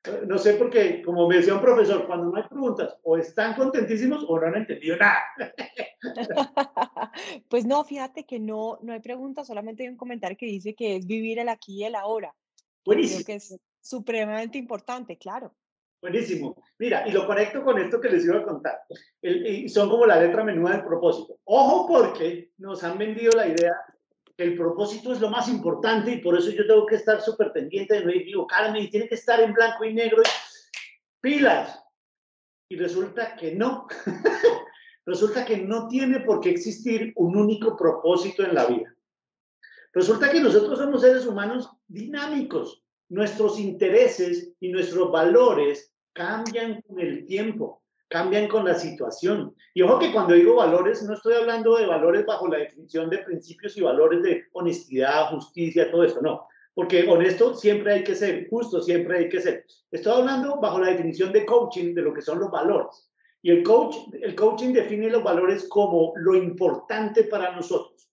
eh, no sé, porque como me decía un profesor, cuando no hay preguntas, o están contentísimos o no han entendido nada. Pues no, fíjate que no, no hay preguntas, solamente hay un comentario que dice que es vivir el aquí y el ahora. Creo que es supremamente importante, claro. Buenísimo. Mira, y lo conecto con esto que les iba a contar. y son como la letra menuda del propósito. Ojo porque nos han vendido la idea el propósito es lo más importante y por eso yo tengo que estar súper pendiente de no digo, Carmen, tiene que estar en blanco y negro. pilas. Y resulta que no. resulta que no tiene por qué existir un único propósito en la vida. Resulta que nosotros somos seres humanos dinámicos. Nuestros intereses y nuestros valores cambian con el tiempo, cambian con la situación. Y ojo que cuando digo valores, no estoy hablando de valores bajo la definición de principios y valores de honestidad, justicia, todo eso, no. Porque honesto siempre hay que ser, justo siempre hay que ser. Estoy hablando bajo la definición de coaching de lo que son los valores. Y el, coach, el coaching define los valores como lo importante para nosotros.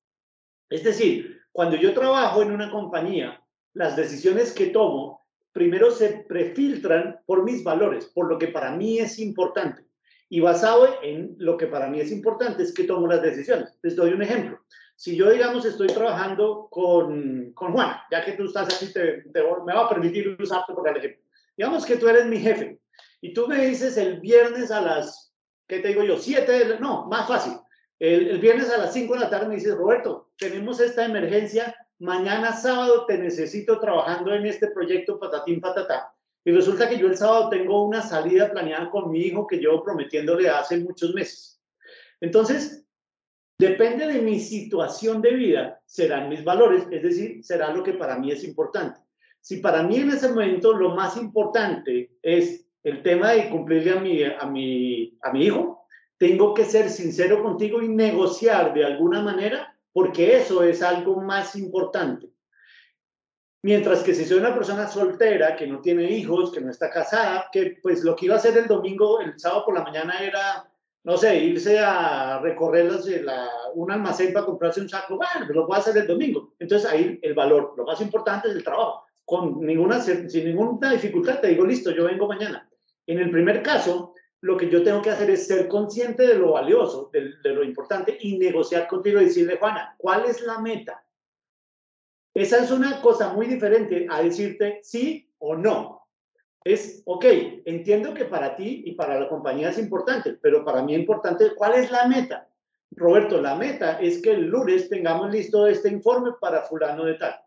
Es decir, cuando yo trabajo en una compañía, las decisiones que tomo primero se prefiltran por mis valores, por lo que para mí es importante. Y basado en lo que para mí es importante es que tomo las decisiones. Les doy un ejemplo. Si yo, digamos, estoy trabajando con, con Juan, ya que tú estás aquí, te, me va a permitir usarte por el ejemplo. Digamos que tú eres mi jefe y tú me dices el viernes a las, ¿qué te digo yo? Siete, no, más fácil. El, el viernes a las cinco de la tarde me dices, Roberto, tenemos esta emergencia, mañana sábado te necesito trabajando en este proyecto patatín patatá. Y resulta que yo el sábado tengo una salida planeada con mi hijo que llevo prometiéndole hace muchos meses. Entonces, depende de mi situación de vida, serán mis valores, es decir, será lo que para mí es importante. Si para mí en ese momento lo más importante es el tema de cumplirle a mi, a mi, a mi hijo, tengo que ser sincero contigo y negociar de alguna manera, porque eso es algo más importante. Mientras que si soy una persona soltera, que no tiene hijos, que no está casada, que pues lo que iba a hacer el domingo, el sábado por la mañana era, no sé, irse a recorrer la, un almacén para comprarse un saco, bueno, lo puedo hacer el domingo. Entonces ahí el valor, lo más importante es el trabajo con ninguna, sin ninguna dificultad, te digo, listo, yo vengo mañana. En el primer caso, lo que yo tengo que hacer es ser consciente de lo valioso, de, lo importante y negociar contigo y decirle, Juana, ¿cuál es la meta? Esa es una cosa muy diferente a decirte sí o no. Es, ok, entiendo que para ti y para la compañía es importante, pero para mí es importante, ¿cuál es la meta? Roberto, la meta es que el lunes tengamos listo este informe para fulano de tal.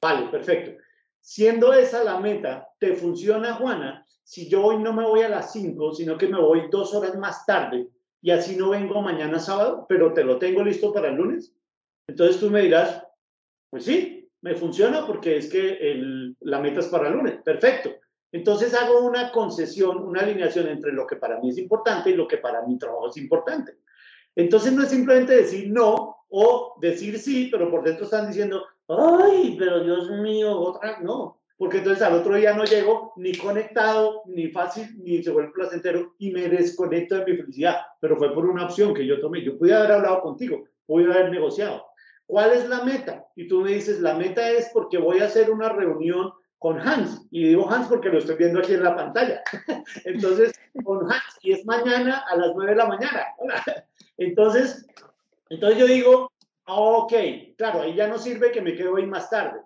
Vale, perfecto. Siendo esa la meta, ¿te funciona, Juana? Si yo hoy no me voy a las 5, sino que me voy dos horas más tarde y así no vengo mañana sábado, pero te lo tengo listo para el lunes. Entonces tú me dirás, pues sí, me funciona porque es que la meta es para el lunes. Perfecto. Entonces hago una concesión, una alineación entre lo que para mí es importante y lo que para mi trabajo es importante. Entonces no es simplemente decir no o decir sí, pero por dentro están diciendo, ay, pero Dios mío, otra, no. Porque entonces al otro día no llego ni conectado, ni fácil, ni se vuelve placentero y me desconecto de mi felicidad. Pero fue por una opción que yo tomé. Yo pude haber hablado contigo, pude haber negociado. ¿Cuál es la meta? Y tú me dices, la meta es porque voy a hacer una reunión con Hans. Y digo Hans porque lo estoy viendo aquí en la pantalla. Entonces, con Hans, y es mañana a las 9 de la mañana. Entonces, entonces yo digo, ok, claro, ahí ya no sirve que me quedo ahí más tarde.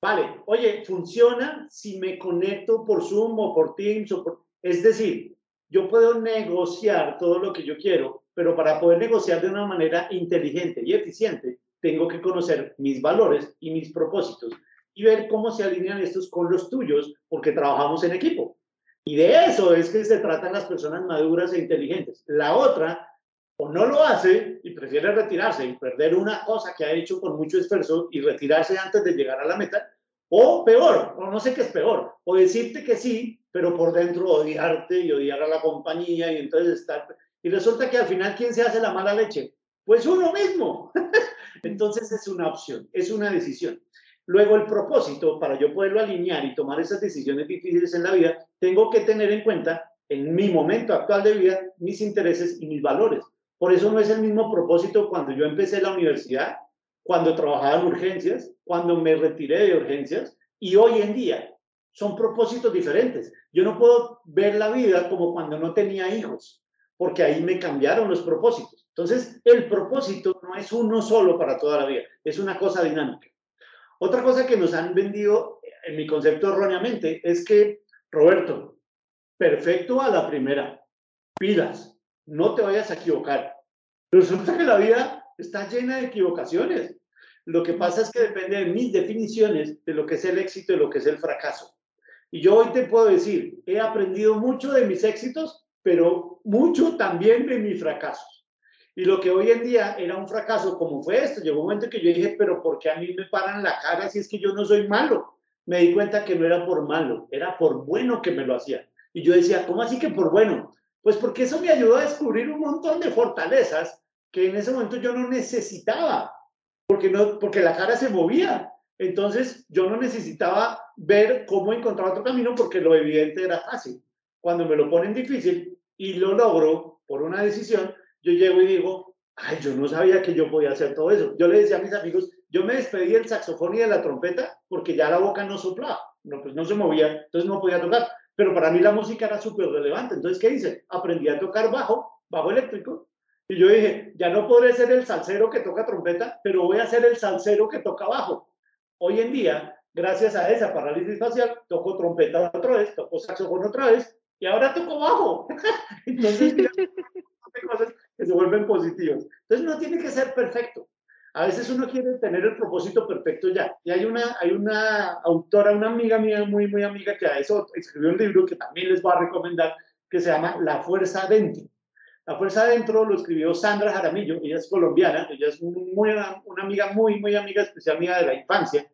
Vale, oye, funciona si me conecto por Zoom o por Teams o por... Es decir, yo puedo negociar todo lo que yo quiero, pero para poder negociar de una manera inteligente y eficiente, tengo que conocer mis valores y mis propósitos y ver cómo se alinean estos con los tuyos, porque trabajamos en equipo. Y de eso es que se tratan las personas maduras e inteligentes. La otra o no lo hace y prefiere retirarse y perder una cosa que ha hecho con mucho esfuerzo y retirarse antes de llegar a la meta, o peor, o no sé qué es peor, o decirte que sí, pero por dentro odiarte y odiar a la compañía y entonces estar... Y resulta que al final, ¿quién se hace la mala leche? Pues uno mismo. entonces es una opción, es una decisión. Luego el propósito, para yo poderlo alinear y tomar esas decisiones difíciles en la vida, tengo que tener en cuenta en mi momento actual de vida mis intereses y mis valores. Por eso no es el mismo propósito cuando yo empecé la universidad, cuando trabajaba en urgencias, cuando me retiré de urgencias y hoy en día. Son propósitos diferentes. Yo no puedo ver la vida como cuando no tenía hijos, porque ahí me cambiaron los propósitos. Entonces, el propósito no es uno solo para toda la vida, es una cosa dinámica. Otra cosa que nos han vendido, en mi concepto erróneamente, es que, Roberto, perfecto a la primera, pilas, no te vayas a equivocar. Resulta que la vida está llena de equivocaciones. Lo que pasa es que depende de mis definiciones de lo que es el éxito y lo que es el fracaso. Y yo hoy te puedo decir, he aprendido mucho de mis éxitos, pero mucho también de mis fracasos. Y lo que hoy en día era un fracaso, como fue esto, llegó un momento que yo dije, pero ¿por qué a mí me paran la cara si es que yo no soy malo? Me di cuenta que no era por malo, era por bueno que me lo hacía. Y yo decía, ¿cómo así que por bueno? Pues porque eso me ayudó a descubrir un montón de fortalezas que en ese momento yo no necesitaba, porque, no, porque la cara se movía. Entonces yo no necesitaba ver cómo encontrar otro camino porque lo evidente era fácil. Cuando me lo ponen difícil y lo logro por una decisión, yo llego y digo, ay, yo no sabía que yo podía hacer todo eso. Yo le decía a mis amigos, yo me despedí del saxofón y de la trompeta porque ya la boca no soplaba, no, pues no se movía, entonces no podía tocar. Pero para mí la música era súper relevante. Entonces, ¿qué hice? Aprendí a tocar bajo, bajo eléctrico. Y yo dije, ya no podré ser el salsero que toca trompeta, pero voy a ser el salsero que toca bajo. Hoy en día, gracias a esa parálisis facial, toco trompeta otra vez, toco saxofón otra vez, y ahora toco bajo. Entonces, mira, cosas que se vuelven positivas. Entonces, no tiene que ser perfecto. A veces uno quiere tener el propósito perfecto ya. Y hay una, hay una autora, una amiga mía, muy, muy amiga, que a eso escribió un libro que también les voy a recomendar, que se llama La Fuerza Adentro. La Fuerza Adentro lo escribió Sandra Jaramillo, ella es colombiana, ella es muy, una, amiga muy, muy amiga, especial amiga de la infancia.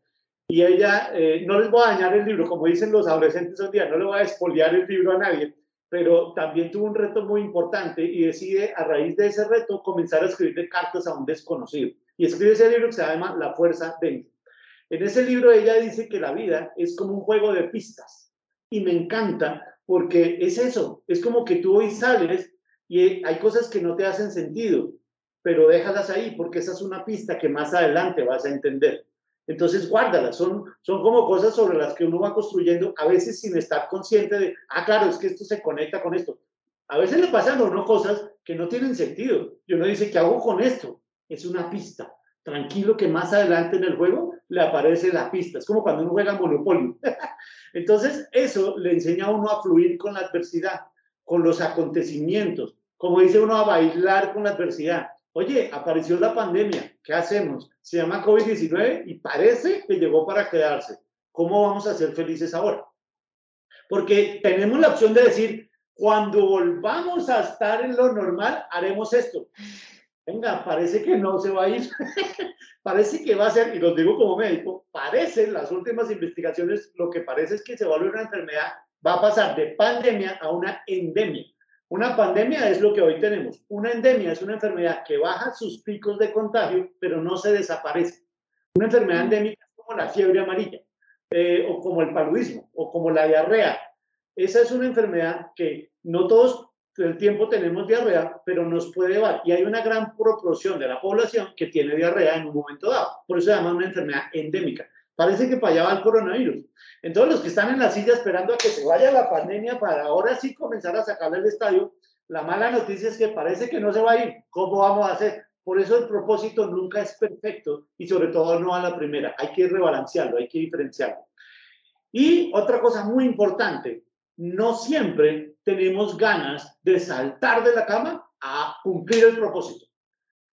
Y ella, eh, no les voy a dañar el libro, como dicen los adolescentes hoy día, no le voy a espoliar el libro a nadie, pero también tuvo un reto muy importante y decide a raíz de ese reto comenzar a escribirle cartas a un desconocido. Y escribe ese libro que se llama La Fuerza Dentro. En ese libro ella dice que la vida es como un juego de pistas. Y me encanta porque es eso, es como que tú hoy sales y hay cosas que no te hacen sentido, pero déjalas ahí porque esa es una pista que más adelante vas a entender. Entonces, guárdalas. Son, son como cosas sobre las que uno va construyendo, a veces sin estar consciente de, ah, claro, es que esto se conecta con esto. A veces le pasan a uno cosas que no tienen sentido. Y uno dice, ¿qué hago con esto? Es una pista. Tranquilo que más adelante en el juego le aparece la pista. Es como cuando uno juega Monopoly. Entonces, eso le enseña a uno a fluir con la adversidad, con los acontecimientos. Como dice uno, a bailar con la adversidad. Oye, apareció la pandemia, ¿qué hacemos? Se llama COVID-19 y parece que llegó para quedarse. ¿Cómo vamos a ser felices ahora? Porque tenemos la opción de decir, cuando volvamos a estar en lo normal, haremos esto. Venga, parece que no se va a ir. parece que va a ser, y lo digo como médico, parece, las últimas investigaciones, lo que parece es que se vuelve una enfermedad, va a pasar de pandemia a una endemia. Una pandemia es lo que hoy tenemos. Una endemia es una enfermedad que baja sus picos de contagio, pero no se desaparece. Una enfermedad endémica es como la fiebre amarilla, eh, o como el paludismo, o como la diarrea. Esa es una enfermedad que no todos el tiempo tenemos diarrea, pero nos puede dar. Y hay una gran proporción de la población que tiene diarrea en un momento dado. Por eso se llama una enfermedad endémica. Parece que para allá va el coronavirus. Entonces, los que están en la silla esperando a que se vaya la pandemia para ahora sí comenzar a sacarle el estadio, la mala noticia es que parece que no se va a ir. ¿Cómo vamos a hacer? Por eso el propósito nunca es perfecto y sobre todo no a la primera. Hay que rebalancearlo, hay que diferenciarlo. Y otra cosa muy importante, no siempre tenemos ganas de saltar de la cama a cumplir el propósito.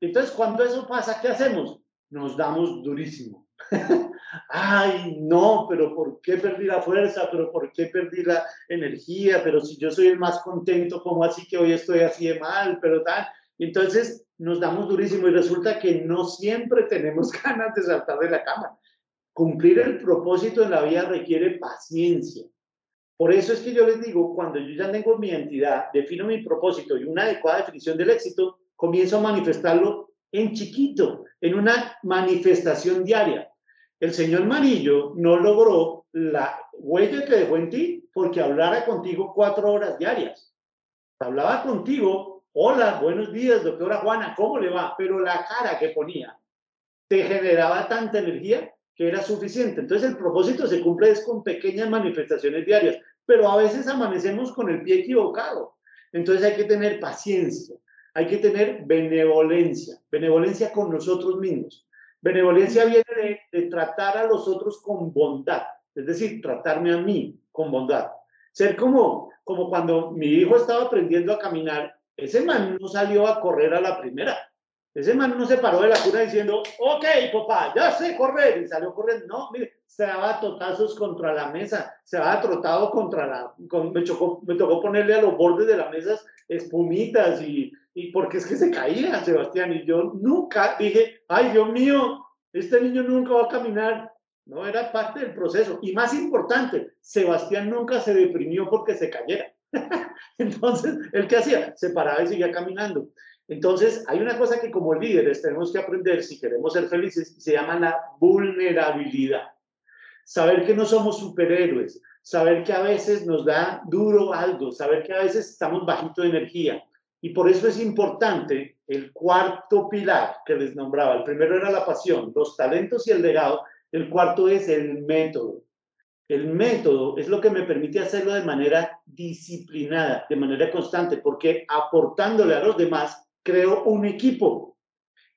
Entonces, cuando eso pasa, ¿qué hacemos? Nos damos durísimo. Ay, no, pero ¿por qué perdí la fuerza? ¿Pero por qué perdí la energía? Pero si yo soy el más contento, ¿cómo así que hoy estoy así de mal? Pero tal. Entonces nos damos durísimo y resulta que no siempre tenemos ganas de saltar de la cama. Cumplir el propósito en la vida requiere paciencia. Por eso es que yo les digo, cuando yo ya tengo mi identidad, defino mi propósito y una adecuada definición del éxito, comienzo a manifestarlo en chiquito, en una manifestación diaria. El señor Marillo no logró la huella que dejó en ti porque hablara contigo cuatro horas diarias. Hablaba contigo, hola, buenos días, doctora Juana, ¿cómo le va? Pero la cara que ponía te generaba tanta energía que era suficiente. Entonces el propósito se cumple es con pequeñas manifestaciones diarias, pero a veces amanecemos con el pie equivocado. Entonces hay que tener paciencia, hay que tener benevolencia, benevolencia con nosotros mismos. Benevolencia viene de, tratar a los otros con bondad, es decir, tratarme a mí con bondad. Ser como, como cuando mi hijo estaba aprendiendo a caminar, ese man no salió a correr a la primera. Ese man no se paró de la cuna diciendo, ok, papá, ya sé correr, y salió corriendo. No, mire, se daba totazos contra la mesa, se daba trotado contra la, me, chocó, me tocó ponerle a los bordes de la mesa espumitas y, y porque es que se caía Sebastián y yo nunca dije, ay Dios mío, este niño nunca va a caminar. No, era parte del proceso. Y más importante, Sebastián nunca se deprimió porque se cayera. Entonces, ¿el qué hacía? Se paraba y seguía caminando. Entonces, hay una cosa que como líderes tenemos que aprender si queremos ser felices, se llama la vulnerabilidad. Saber que no somos superhéroes, saber que a veces nos da duro algo, saber que a veces estamos bajito de energía, y por eso es importante el cuarto pilar que les nombraba. El primero era la pasión, los talentos y el legado. El cuarto es el método. El método es lo que me permite hacerlo de manera disciplinada, de manera constante, porque aportándole a los demás, creo un equipo.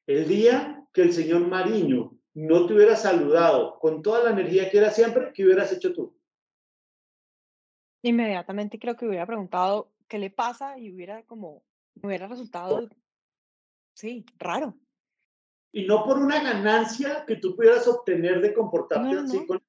El día que el señor Mariño no te hubiera saludado con toda la energía que era siempre, ¿qué hubieras hecho tú? Inmediatamente creo que hubiera preguntado qué le pasa y hubiera como hubiera resultado, sí, raro. Y no por una ganancia que tú pudieras obtener de comportarte así con...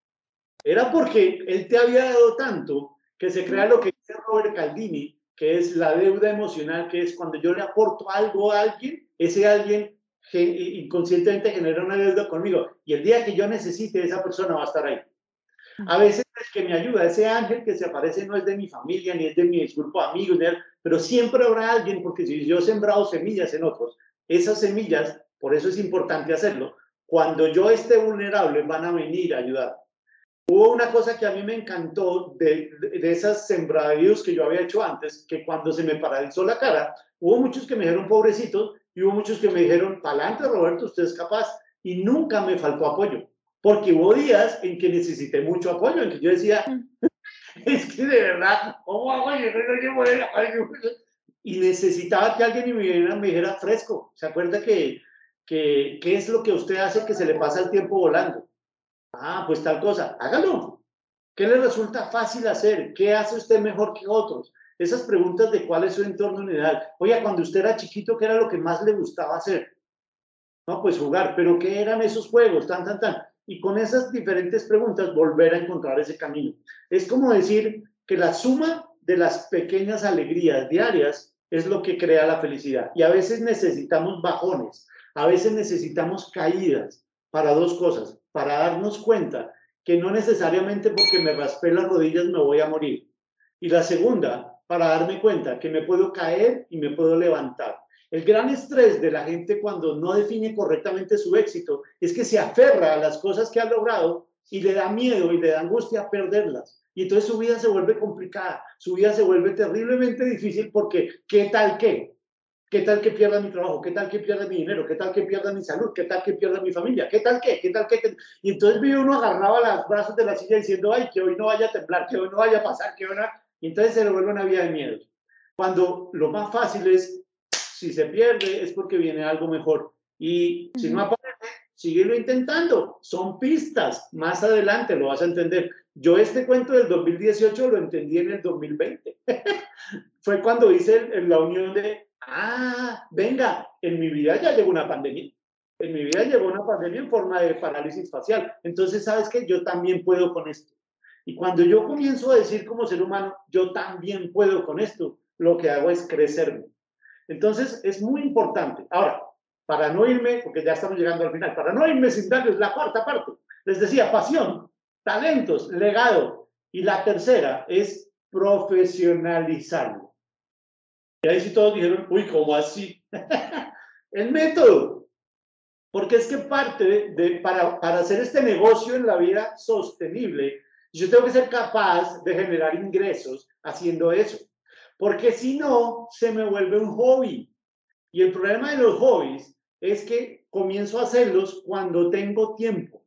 Era porque él te había dado tanto que se crea lo que dice Robert Caldini, que es la deuda emocional, que es cuando yo le aporto algo a alguien, ese alguien inconscientemente genera una deuda conmigo. Y el día que yo necesite, esa persona va a estar ahí. A veces es que me ayuda, ese ángel que se aparece no es de mi familia, ni es de mi grupo de amigos, pero siempre habrá alguien, porque si yo he sembrado semillas en otros, esas semillas, por eso es importante hacerlo, cuando yo esté vulnerable van a venir a ayudar. Hubo una cosa que a mí me encantó de, de, esas sembradíos que yo había hecho antes, que cuando se me paralizó la cara, hubo muchos que me dijeron pobrecitos y hubo muchos que me dijeron, pa'lante Roberto, usted es capaz, y nunca me faltó apoyo. porque hubo días en que necesité mucho apoyo, en que yo decía, mm. es que de verdad, ¿cómo hago? Yo no y necesitaba que alguien me, viera, me dijera fresco. ¿Se acuerda que, que es lo que usted hace que se le pasa el tiempo volando? Ah, pues tal cosa, hágalo. ¿Qué le resulta fácil hacer? ¿Qué hace usted mejor que otros? Esas preguntas de cuál es su entorno ideal. Oiga, cuando usted era chiquito, ¿qué era lo que más le gustaba hacer? No, pues jugar, pero ¿qué eran esos juegos? Tan, tan, tan. Y con esas diferentes preguntas volver a encontrar ese camino. Es como decir que la suma de las pequeñas alegrías diarias es lo que crea la felicidad. Y a veces necesitamos bajones, a veces necesitamos caídas para dos cosas, para darnos cuenta que no necesariamente porque me raspé las rodillas me voy a morir. Y la segunda, para darme cuenta que me puedo caer y me puedo levantar. El gran estrés de la gente cuando no define correctamente su éxito es que se aferra a las cosas que ha logrado y le da miedo y le da angustia perderlas. Y entonces su vida se vuelve complicada, su vida se vuelve terriblemente difícil porque ¿qué tal qué? ¿Qué tal que pierda mi trabajo? ¿Qué tal que pierda mi dinero? ¿Qué tal que pierda mi salud? ¿Qué tal que pierda mi familia? ¿Qué tal qué? ¿Qué tal qué? Y entonces vive uno agarraba los brazos de la silla diciendo, ay, que hoy no vaya a temblar, que hoy no vaya a pasar, que hoy no... Y entonces se le vuelve una vida de miedo. Cuando lo más fácil es, si se pierde, es porque viene algo mejor. Y si no aparece, síguelo intentando. Son pistas. Más adelante lo vas a entender. Yo este cuento del 2018 lo entendí en el 2020. Fue cuando hice la unión de, ah, venga, en mi vida ya llegó una pandemia. En mi vida llegó una pandemia en forma de parálisis facial. Entonces, ¿sabes qué? Yo también puedo con esto. Y cuando yo comienzo a decir como ser humano, yo también puedo con esto, lo que hago es crecerme. Entonces, es muy importante. Ahora, para no irme, porque ya estamos llegando al final, para no irme sin darles la cuarta parte, les decía, pasión, talentos, legado. Y la tercera es profesionalizarlo. Y ahí sí todos dijeron, uy, ¿cómo así? el método. Porque es que parte de, para, para hacer este negocio en la vida sostenible, yo tengo que ser capaz de generar ingresos haciendo eso. Porque si no, se me vuelve un hobby. Y el problema de los hobbies es que comienzo a hacerlos cuando tengo tiempo.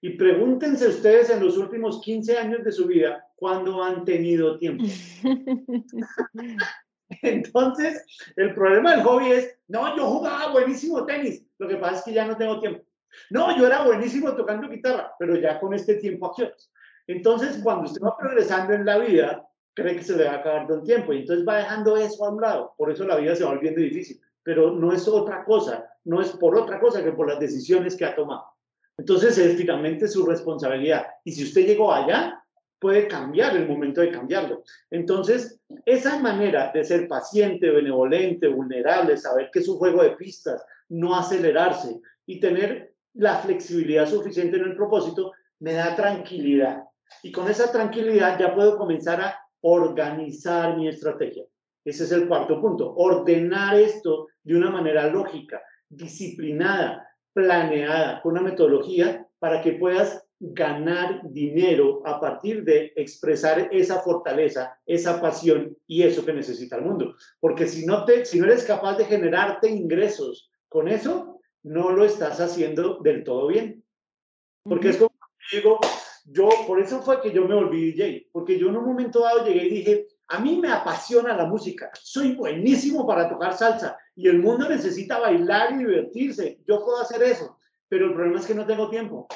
Y pregúntense ustedes en los últimos 15 años de su vida cuándo han tenido tiempo. Entonces, el problema del hobby es, no, yo jugaba buenísimo tenis, lo que pasa es que ya no tengo tiempo. No, yo era buenísimo tocando guitarra, pero ya con este tiempo a Entonces, cuando usted va progresando en la vida, cree que se le va a acabar el tiempo y entonces va dejando eso a un lado. Por eso la vida se va volviendo difícil. Pero no es otra cosa, no es por otra cosa que por las decisiones que ha tomado. Entonces es finalmente su responsabilidad. Y si usted llegó allá, puede cambiar el momento de cambiarlo. Entonces, esa manera de ser paciente, benevolente, vulnerable, saber que es un juego de pistas, no acelerarse y tener la flexibilidad suficiente en el propósito, me da tranquilidad. Y con esa tranquilidad ya puedo comenzar a organizar mi estrategia. Ese es el cuarto punto, ordenar esto de una manera lógica, disciplinada, planeada, con una metodología para que puedas ganar dinero a partir de expresar esa fortaleza, esa pasión y eso que necesita el mundo. Porque si no, te, si no eres capaz de generarte ingresos con eso, no lo estás haciendo del todo bien. Porque es como digo, yo, por eso fue que yo me volví DJ, porque yo en un momento dado llegué y dije, a mí me apasiona la música, soy buenísimo para tocar salsa y el mundo necesita bailar y divertirse. Yo puedo hacer eso, pero el problema es que no tengo tiempo.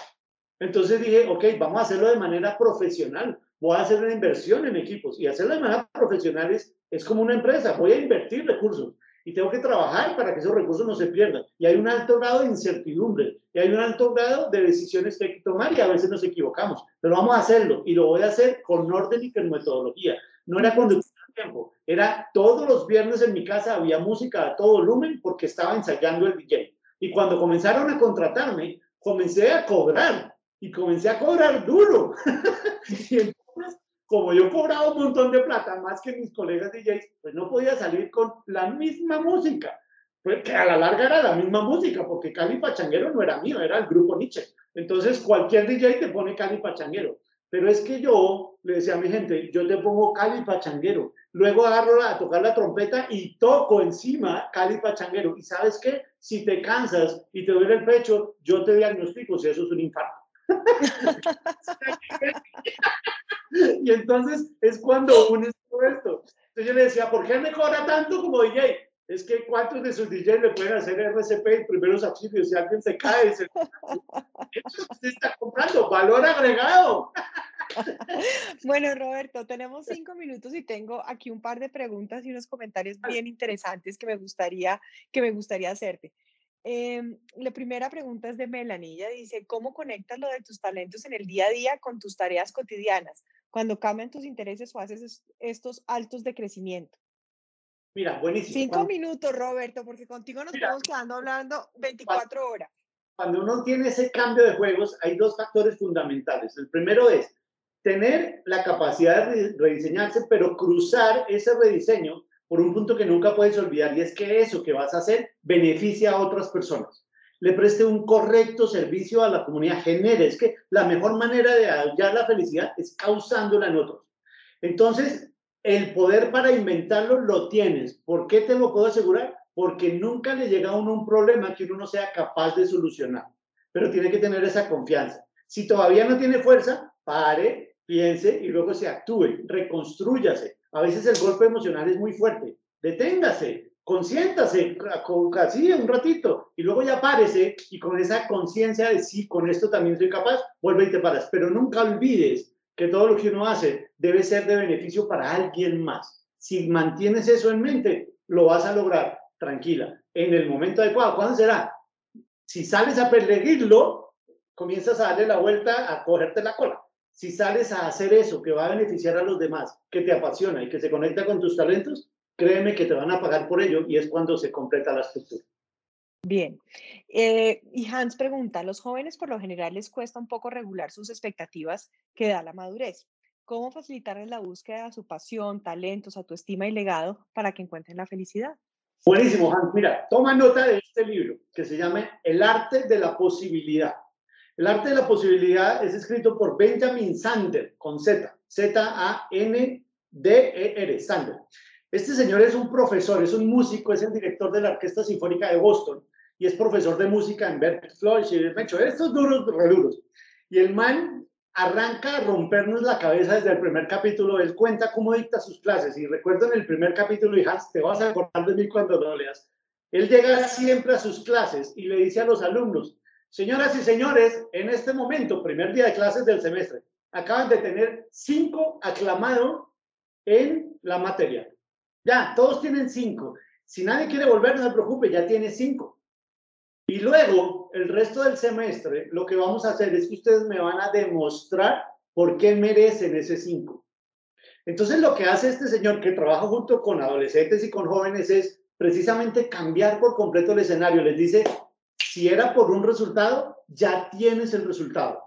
Entonces dije, ok, vamos a hacerlo de manera profesional. Voy a hacer una inversión en equipos y hacerlo de manera profesional es, es como una empresa. Voy a invertir recursos y tengo que trabajar para que esos recursos no se pierdan. Y hay un alto grado de incertidumbre y hay un alto grado de decisiones que hay que tomar y a veces nos equivocamos, pero vamos a hacerlo y lo voy a hacer con orden y con metodología no era conducir el tiempo, era todos los viernes en mi casa había música a todo volumen porque estaba ensayando el DJ. Y cuando comenzaron a contratarme, comencé a cobrar y comencé a cobrar duro. y entonces, como yo cobraba un montón de plata, más que mis colegas DJs, pues no podía salir con la misma música. Pues que a la larga era la misma música, porque Cali Pachanguero no era mío, era el grupo Nietzsche. Entonces, cualquier DJ te pone Cali Pachanguero. Pero es que yo le decía a mi gente, yo te pongo Cali Pachanguero, luego agarro a tocar la trompeta y toco encima Cali Pachanguero. Y sabes qué, si te cansas y te duele el pecho, yo te diagnostico si eso es un infarto. y entonces es cuando unes todo esto. Entonces yo le decía, ¿por qué me cobra tanto como DJ? Es que ¿cuántos de sus DJs le pueden hacer RCP y primeros auxilios? Si alguien se cae, se... eso usted está comprando, valor agregado. Bueno, Roberto, tenemos cinco minutos y tengo aquí un par de preguntas y unos comentarios bien interesantes que me gustaría, que me gustaría hacerte. Em, la primera pregunta es de Melanie. Ella dice, ¿cómo conectas lo de tus talentos en el día a día con tus tareas cotidianas cuando cambian tus intereses o haces estos altos de crecimiento? Mira, buenísimo. Cinco minutos, Roberto, porque contigo nos estamos quedando hablando 24 horas. Cuando uno tiene ese cambio de juegos, hay dos factores fundamentales. El primero es tener la capacidad de rediseñarse, pero cruzar ese rediseño por un punto que nunca puedes olvidar, y es que eso que vas a hacer beneficia a otras personas. Le preste un correcto servicio a la comunidad, genere. Es que la mejor manera de hallar la felicidad es causándola en otros. Entonces, el poder para inventarlo lo tienes. ¿Por qué te lo puedo asegurar? Porque nunca le llega a uno un problema que uno no sea capaz de solucionar. Pero tiene que tener esa confianza. Si todavía no tiene fuerza, pare, piense y luego se actúe, reconstrúyase. A veces el golpe emocional es muy fuerte. Deténgase, consiéntase, casi un ratito y luego ya párese y con esa conciencia de sí, con esto también soy capaz, vuelve y te paras. Pero nunca olvides que todo lo que uno hace debe ser de beneficio para alguien más. Si mantienes eso en mente, lo vas a lograr tranquila, en el momento adecuado. ¿Cuándo será? Si sales a perseguirlo, comienzas a darle la vuelta a cogerte la cola si sales a hacer eso que va a beneficiar a los demás, que te apasiona y que se conecta con tus talentos, créeme que te van a pagar por ello y es cuando se completa la estructura. Bien. Eh, y Hans pregunta, los jóvenes por lo general les cuesta un poco regular sus expectativas que da la madurez. ¿Cómo facilitarles la búsqueda de su pasión, talentos, autoestima y legado para que encuentren la felicidad? Buenísimo, Hans. Mira, toma nota de este libro que se llama El arte de la posibilidad. El arte de la posibilidad es escrito por Benjamin Sander, con Z, Z-A-N-D-E-R, Sander. Este señor es un profesor, es un músico, es el director de la Orquesta Sinfónica de Boston y es profesor de música en Berklee Floyd y de hecho estos duros, reduros. Y el man arranca a rompernos la cabeza desde el primer capítulo. Él cuenta cómo dicta sus clases. Y recuerdo en el primer capítulo, Hans, te vas a acordar de mí cuando lo leas. Él llega siempre a sus clases y le dice a los alumnos, Señoras y señores, en este momento, primer día de clases del semestre, acaban de tener cinco aclamados en la materia. Ya, todos tienen cinco. Si nadie quiere volver, no se preocupe, ya tiene cinco. Y luego, el resto del semestre, lo que vamos a hacer es que ustedes me van a demostrar por qué merecen ese cinco. Entonces, lo que hace este señor que trabaja junto con adolescentes y con jóvenes es precisamente cambiar por completo el escenario. Les dice, si era por un resultado, ya tienes el resultado.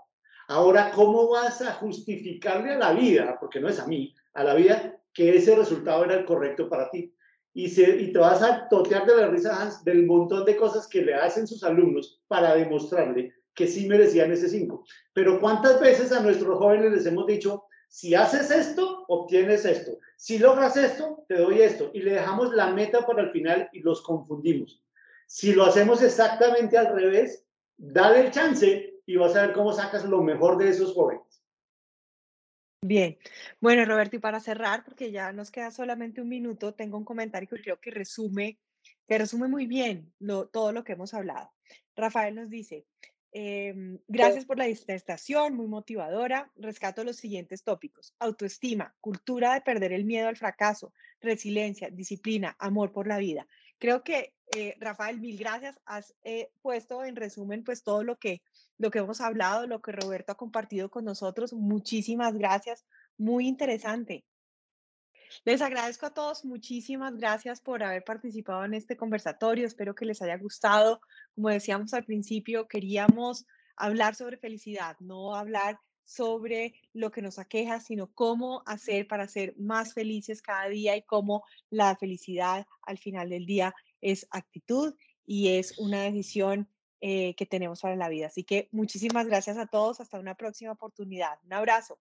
Ahora, ¿cómo vas a justificarle a la vida, porque no es a mí, a la vida, que ese resultado era el correcto para ti? Y, y te vas a totear de la risa, Hans, del montón de cosas que le hacen sus alumnos para demostrarle que sí merecían ese 5. Pero ¿cuántas veces a nuestros jóvenes les hemos dicho, si haces esto, obtienes esto. Si logras esto, te doy esto. Y le dejamos la meta para el final y los confundimos. Si lo hacemos exactamente al revés, dale el chance y vas a ver cómo sacas lo mejor de esos jóvenes. Bien, bueno Roberto, y para cerrar, porque ya nos queda solamente un minuto, tengo un comentario que creo que resume, que resume muy bien todo lo que hemos hablado. Rafael nos dice, em, gracias por la disertación, muy motivadora. Rescato los siguientes tópicos. Autoestima, cultura de perder el miedo al fracaso, resiliencia, disciplina, amor por la vida. Creo que, eh, Rafael, mil gracias. Has eh, puesto en resumen pues todo lo que, lo que hemos hablado, lo que Roberto ha compartido con nosotros. Muchísimas gracias. Muy interesante. Les agradezco a todos, muchísimas gracias por haber participado en este conversatorio. Espero que les haya gustado. Como decíamos al principio, queríamos hablar sobre felicidad, no hablar sobre lo que nos aqueja, sino cómo hacer para ser más felices cada día y cómo la felicidad al final del día es actitud y es una decisión eh, que tenemos para la vida. Así que muchísimas gracias a todos. Hasta una próxima oportunidad. Un abrazo.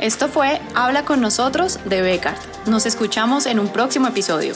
Esto fue Habla con nosotros de Becar. Nos escuchamos en un próximo episodio.